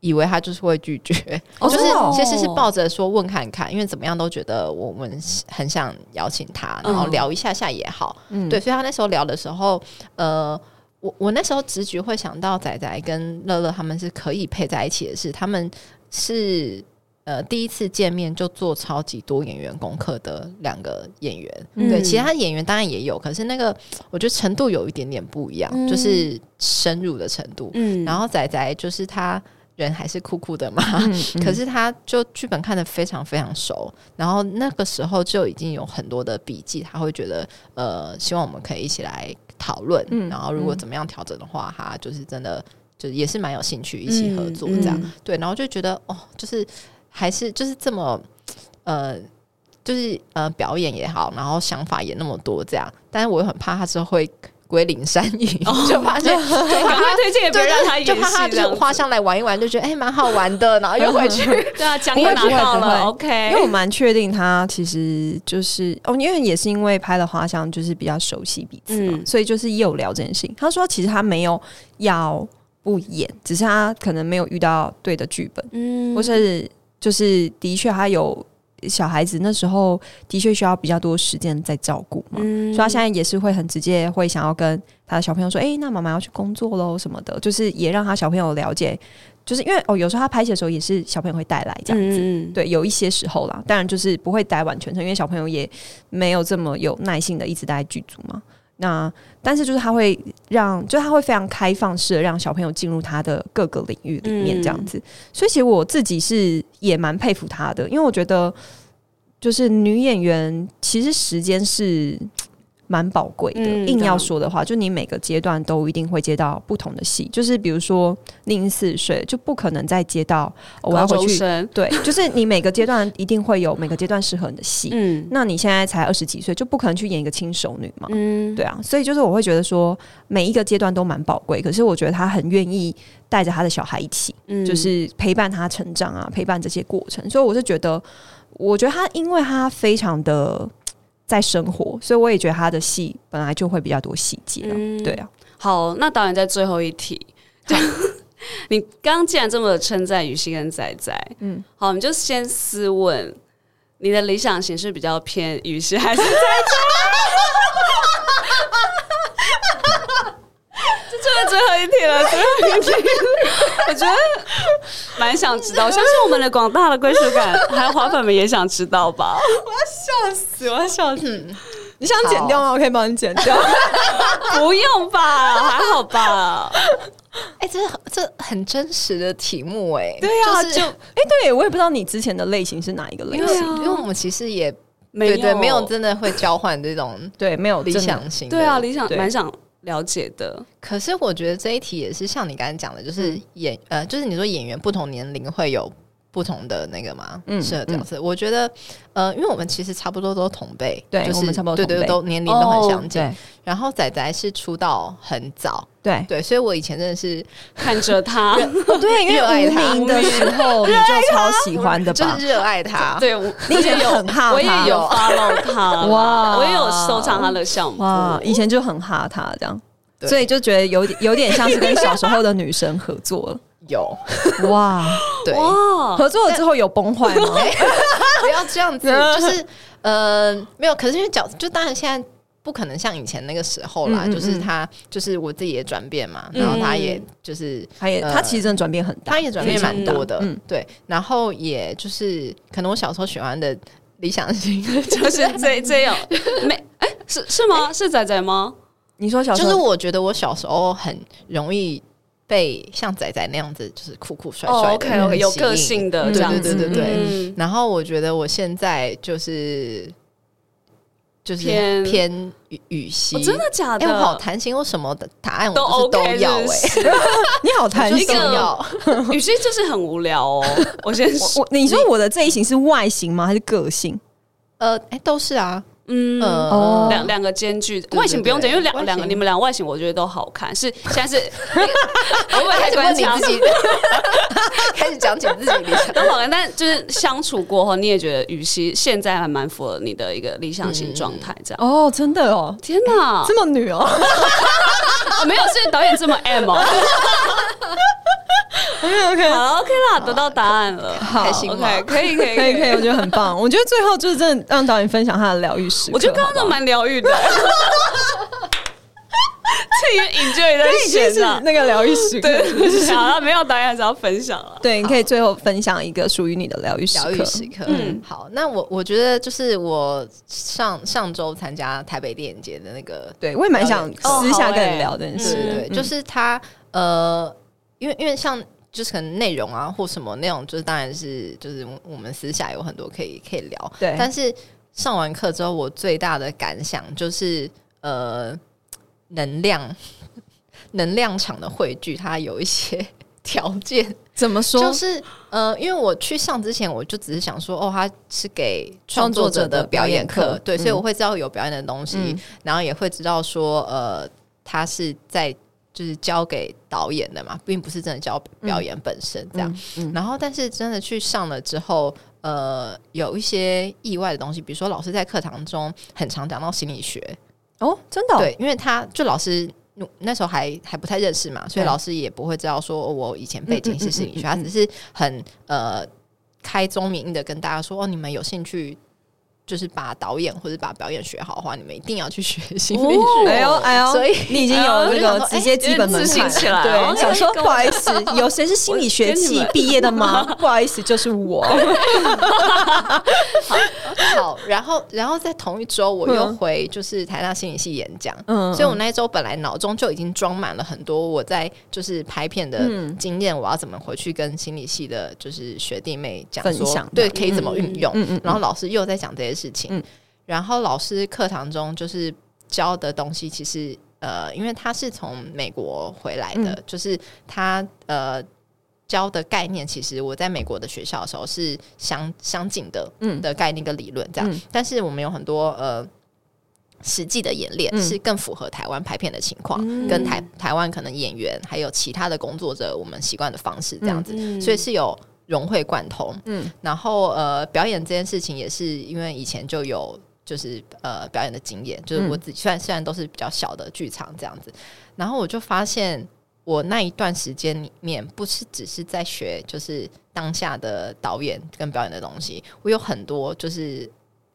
Speaker 3: 以为他就是会拒绝，就是其实是抱着说问看看，因为怎么样都觉得我们很想邀请他，然后聊一下下也好，对，所以他那时候聊的时候，呃，我我那时候直觉会想到仔仔跟乐乐他们是可以配在一起的，是他们是呃第一次见面就做超级多演员功课的两个演员，对，其他演员当然也有，可是那个我觉得程度有一点点不一样，就是深入的程度，嗯，然后仔仔就是他。人还是酷酷的嘛，可是他就剧本看得非常非常熟，然后那个时候就已经有很多的笔记，他会觉得呃，希望我们可以一起来讨论，然后如果怎么样调整的话，他就是真的就也是蛮有兴趣一起合作这样，对，然后就觉得哦，就是还是就是这么呃，就是呃表演也好，然后想法也那么多这样，但是我又很怕他之后会。归零山影，就发现，
Speaker 2: 赶快推荐，也不让他演
Speaker 3: 就怕他就花香来玩一玩，就觉得哎蛮好玩的，然后又 回去。
Speaker 2: 对啊，奖也拿到了，OK。
Speaker 1: 因为我蛮确定他其实就是哦，因为也是因为拍了花香，就是比较熟悉彼此嘛，所以就是也有聊这件事情。他说其实他没有要不演，只是他可能没有遇到对的剧本，嗯，或是就是的确他有。小孩子那时候的确需要比较多时间在照顾嘛，所以他现在也是会很直接，会想要跟他的小朋友说：“哎，那妈妈要去工作喽什么的。”就是也让他小朋友了解，就是因为哦，有时候他拍戏的时候也是小朋友会带来这样子，对，有一些时候啦，当然就是不会待完全程，因为小朋友也没有这么有耐心的一直待在剧组嘛。那但是就是他会让，就他会非常开放式的让小朋友进入他的各个领域里面这样子，所以其实我自己是也蛮佩服他的，因为我觉得就是女演员其实时间是。蛮宝贵的，硬要说的话，就你每个阶段都一定会接到不同的戏，就是比如说零四岁就不可能再接到我要回去，对，就是你每个阶段一定会有每个阶段适合你的戏，嗯，那你现在才二十几岁，就不可能去演一个轻熟女嘛，嗯，对啊，所以就是我会觉得说每一个阶段都蛮宝贵，可是我觉得他很愿意带着他的小孩一起，嗯，就是陪伴他成长啊，陪伴这些过程，所以我是觉得，我觉得他因为他非常的。在生活，所以我也觉得他的戏本来就会比较多细节。对啊，
Speaker 2: 好，那导演在最后一题，你刚既然这么称赞雨欣跟仔仔，嗯，好，你就先私问，你的理想型是比较偏雨欣还是仔仔？这就是最后一题了，最后一题，我觉得蛮想知道，相信我们的广大的归属感还有花粉们也想知道吧？
Speaker 1: 我要笑死，我要笑死！你想剪掉吗？我可以帮你剪掉，
Speaker 2: 不用吧？还好吧？
Speaker 3: 哎，这这很真实的题目哎，
Speaker 1: 对呀，就哎，对我也不知道你之前的类型是哪一个类型，
Speaker 3: 因为我们其实也对对没有真的会交换这种
Speaker 1: 对没有
Speaker 3: 理想型，
Speaker 2: 对啊，理想蛮想。了解的，
Speaker 3: 可是我觉得这一题也是像你刚才讲的，就是演呃，就是你说演员不同年龄会有不同的那个嘛，嗯，是角色。我觉得呃，因为我们其实差不多都同辈，
Speaker 1: 对，
Speaker 3: 就
Speaker 1: 是差不多，对
Speaker 3: 对，都年龄都很相近。然后仔仔是出道很早，
Speaker 1: 对。
Speaker 3: 对，所以我以前真的是
Speaker 2: 看着他，
Speaker 1: 对，因为无名的时候你就超喜欢的，
Speaker 3: 就是热爱他。
Speaker 2: 对，
Speaker 1: 你以前很哈，
Speaker 2: 我也有 follow 他，哇，我也有收藏他的相目，哇，
Speaker 1: 以前就很哈他这样。所以就觉得有点有点像是跟小时候的女生合作了，
Speaker 3: 有。
Speaker 1: 哇，
Speaker 3: 对，
Speaker 1: 合作了之后有崩坏吗？
Speaker 3: 不要这样子，就是呃没有，可是因为角就当然现在不可能像以前那个时候啦，就是他就是我自己也转变嘛，然后他也就是
Speaker 1: 他也他其实真的转变很大，
Speaker 3: 他也转变蛮多的，嗯，对，然后也就是可能我小时候喜欢的理想型
Speaker 2: 就是这这样，没哎是是吗？是仔仔吗？
Speaker 1: 你说小
Speaker 3: 就是我觉得我小时候很容易被像仔仔那样子，就是酷酷帅帅
Speaker 2: 的，有个性的这样
Speaker 3: 子，对对对对。然后我觉得我现在就是就是偏偏雨雨熙，
Speaker 2: 真的假的？
Speaker 3: 哎，我好弹琴，我什么的答案我都都要哎。
Speaker 1: 你好弹性
Speaker 3: 要
Speaker 2: 雨熙就是很无聊哦。我先
Speaker 1: 我你说我的这一型是外形吗？还是个性？
Speaker 3: 呃，哎，都是啊。
Speaker 2: 嗯，两两个间距，外形不用讲，因为两两个你们两外形我觉得都好看。是 现在是，
Speaker 3: 我会开始问你自己，开始讲解自己理想
Speaker 2: 都好看，但就是相处过后，你也觉得雨熙现在还蛮符合你的一个理想型状态，这样。
Speaker 1: 哦，真的哦，
Speaker 2: 天哪，
Speaker 1: 这么女哦，
Speaker 2: 没有，是导演这么 M 哦。
Speaker 1: OK OK，
Speaker 2: 好 OK 啦，得到答案了，
Speaker 3: 开心
Speaker 2: OK，可以可以
Speaker 1: 可以可以，我觉得很棒。我觉得最后就是真的让导演分享他的疗愈史，
Speaker 2: 我觉得刚刚都蛮疗愈的。这也引咎也在
Speaker 1: 写那个疗愈史，
Speaker 2: 对，好了，没有导演只要分享了。
Speaker 1: 对，你可以最后分享一个属于你的疗愈
Speaker 3: 疗愈时刻。嗯，好，那我我觉得就是我上上周参加台北电影节的那个，
Speaker 1: 对我也蛮想私下跟你聊这件事。
Speaker 3: 对，就是他呃。因为因为像就是可能内容啊或什么那种，就是当然是就是我们私下有很多可以可以聊。
Speaker 1: 对，
Speaker 3: 但是上完课之后，我最大的感想就是呃，能量 能量场的汇聚，它有一些条件。
Speaker 1: 怎么说？
Speaker 3: 就是呃，因为我去上之前，我就只是想说，哦，他是给创作者的表演课，对，所以我会知道有表演的东西，然后也会知道说，呃，他是在。就是交给导演的嘛，并不是真的教表演本身这样。然后，但是真的去上了之后，呃，有一些意外的东西，比如说老师在课堂中很常讲到心理学。
Speaker 1: 哦，真的
Speaker 3: 对，因为他就老师那时候还还不太认识嘛，所以老师也不会知道说我以前背景是心理学，他只是很呃开宗明义的跟大家说哦，你们有兴趣。就是把导演或者把表演学好的话，你们一定要去学心理学。
Speaker 1: 哎呦哎呦，
Speaker 3: 所以
Speaker 1: 你已经有那个直接基本门槛
Speaker 2: 起来。
Speaker 1: 对，想说不好意思，有谁是心理学 系毕业的吗？不好意思，就是我。
Speaker 3: 好，然后然后在同一周，我又回就是台大心理系演讲。嗯，所以我那一周本来脑中就已经装满了很多我在就是拍片的经验，我要怎么回去跟心理系的就是学弟妹讲
Speaker 1: 分享，
Speaker 3: 对，可以怎么运用。嗯嗯，然后老师又在讲这些。事情，然后老师课堂中就是教的东西，其实呃，因为他是从美国回来的，就是他呃教的概念，其实我在美国的学校的时候是相相近的，嗯。的概念跟理论这样，但是我们有很多呃实际的演练是更符合台湾拍片的情况，跟台台湾可能演员还有其他的工作者我们习惯的方式这样子，所以是有。融会贯通，嗯，然后呃，表演这件事情也是因为以前就有就是呃表演的经验，就是我自己虽然虽然都是比较小的剧场这样子，然后我就发现我那一段时间里面不是只是在学就是当下的导演跟表演的东西，我有很多就是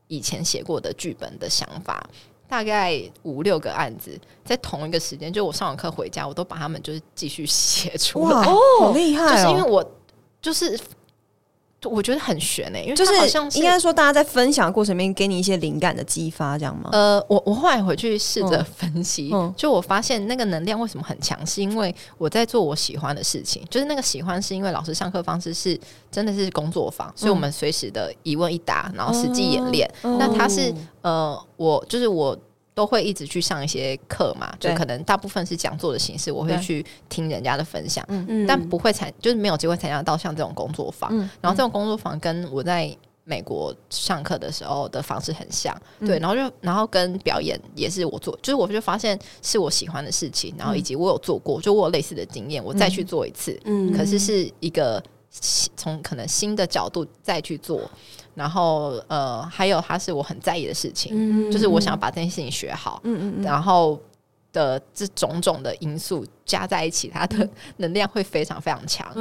Speaker 3: 以前写过的剧本的想法，大概五六个案子在同一个时间，就我上完课回家，我都把他们就是继续写出来，
Speaker 1: 哦，好厉害，
Speaker 3: 就是因为我就是。我觉得很悬诶，因为
Speaker 1: 就是
Speaker 3: 好像
Speaker 1: 应该说，大家在分享的过程里面给你一些灵感的激发，这样吗？
Speaker 3: 呃，我我后来回去试着分析，就我发现那个能量为什么很强，是因为我在做我喜欢的事情。就是那个喜欢，是因为老师上课方式是真的是工作坊，所以我们随时的一问一答，然后实际演练。那他是呃，我就是我。都会一直去上一些课嘛，就可能大部分是讲座的形式，我会去听人家的分享，但不会参，就是没有机会参加到像这种工作坊。然后这种工作坊跟我在美国上课的时候的方式很像，对，然后就然后跟表演也是我做，就是我就发现是我喜欢的事情，然后以及我有做过，就我有类似的经验，我再去做一次，嗯，可是是一个从可能新的角度再去做。然后呃，还有它是我很在意的事情，就是我想要把这件事情学好。嗯嗯然后的这种种的因素加在一起，它的能量会非常非常强。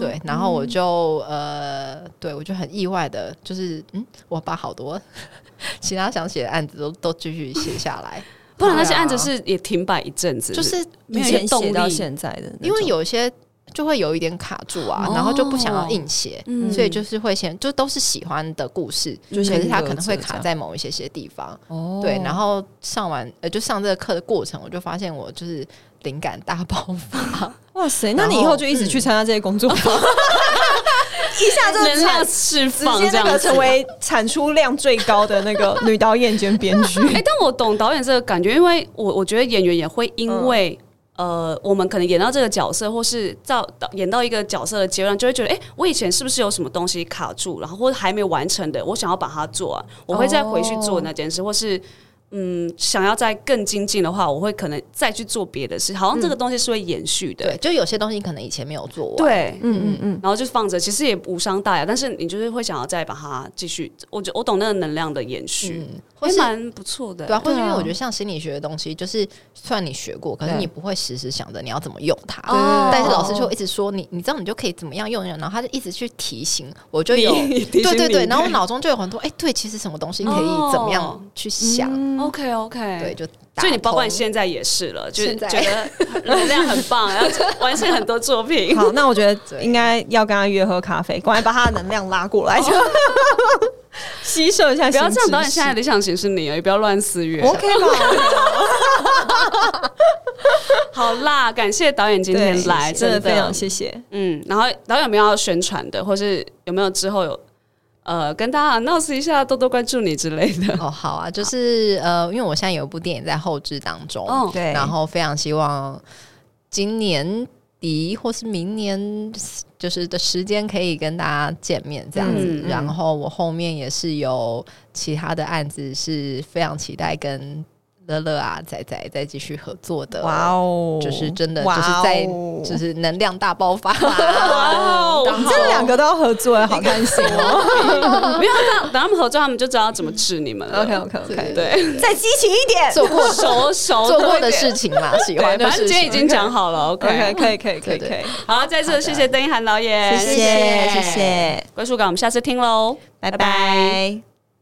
Speaker 3: 对，然后我就呃，对我就很意外的，就是嗯，我把好多 其他想写的案子都都继续写下来。
Speaker 2: 不然那些案子是也停摆一阵子，
Speaker 3: 就是
Speaker 1: 以前写到现在的，
Speaker 3: 因为有一些。就会有一点卡住啊，然后就不想要硬写，所以就是会先就都是喜欢的故事，可是他可能会卡在某一些些地方。哦，对，然后上完呃，就上这个课的过程，我就发现我就是灵感大爆发。
Speaker 1: 哇塞，那你以后就一直去参加这些工作坊，一下就
Speaker 2: 能量释放，
Speaker 1: 直接那个成为 产出量最高的那个女导演兼编剧。
Speaker 2: 哎，但我懂导演这个感觉，因为我我觉得演员也会因为。呃，我们可能演到这个角色，或是到演到一个角色的阶段，就会觉得，哎，我以前是不是有什么东西卡住，然后或者还没完成的，我想要把它做，我会再回去做那件事，或是。嗯，想要再更精进的话，我会可能再去做别的事。好像这个东西是会延续的，
Speaker 3: 对，就有些东西可能以前没有做完，
Speaker 2: 对，嗯嗯嗯，然后就放着，其实也无伤大雅。但是你就是会想要再把它继续，我我懂那个能量的延续，会蛮不错的。
Speaker 3: 对啊，或者因为我觉得像心理学的东西，就是虽然你学过，可是你不会时时想着你要怎么用它。但是老师就一直说你，你知道你就可以怎么样用，然后他就一直去提醒我，就有 对对对，然后我脑中就有很多，哎，对，其实什么东西可以怎么样去想。
Speaker 2: OK OK，
Speaker 3: 对，就
Speaker 2: 所以你包括你现在也是了，就是觉得 能量很棒，然后完成很多作品。
Speaker 1: 好，那我觉得应该要跟他约喝咖啡，赶快把他的能量拉过来，吸收一下。
Speaker 2: 不要这样，导演现在理想型是你，也不要乱私约。
Speaker 1: OK
Speaker 2: 吗？好啦，感谢导演今天来，
Speaker 1: 真的非常谢谢。
Speaker 2: 嗯，然后导演有没有要宣传的，或是有没有之后有？呃，跟大家闹事一下，多多关注你之类的。
Speaker 3: 哦，好啊，就是呃，因为我现在有一部电影在后置当中，
Speaker 1: 对，
Speaker 3: 然后非常希望今年底或是明年就是的时间可以跟大家见面这样子。然后我后面也是有其他的案子，是非常期待跟。乐乐啊，仔仔再继续合作的，哇哦，就是真的，就是在就是能量大爆发，哇
Speaker 1: 哦，这两个都要合作，好开心哦！
Speaker 2: 不要等等他们合作，他们就知道怎么治你们了。
Speaker 1: OK OK OK，
Speaker 2: 对，
Speaker 1: 再激情一点，
Speaker 3: 做过
Speaker 2: 熟熟
Speaker 3: 做过的事情嘛，喜欢。
Speaker 2: 反正今天已经讲好了
Speaker 1: ，OK，可以可以可以可以。
Speaker 2: 好，再次谢谢邓一涵导演，
Speaker 1: 谢谢谢谢
Speaker 2: 归属感，我们下次听喽，
Speaker 1: 拜拜。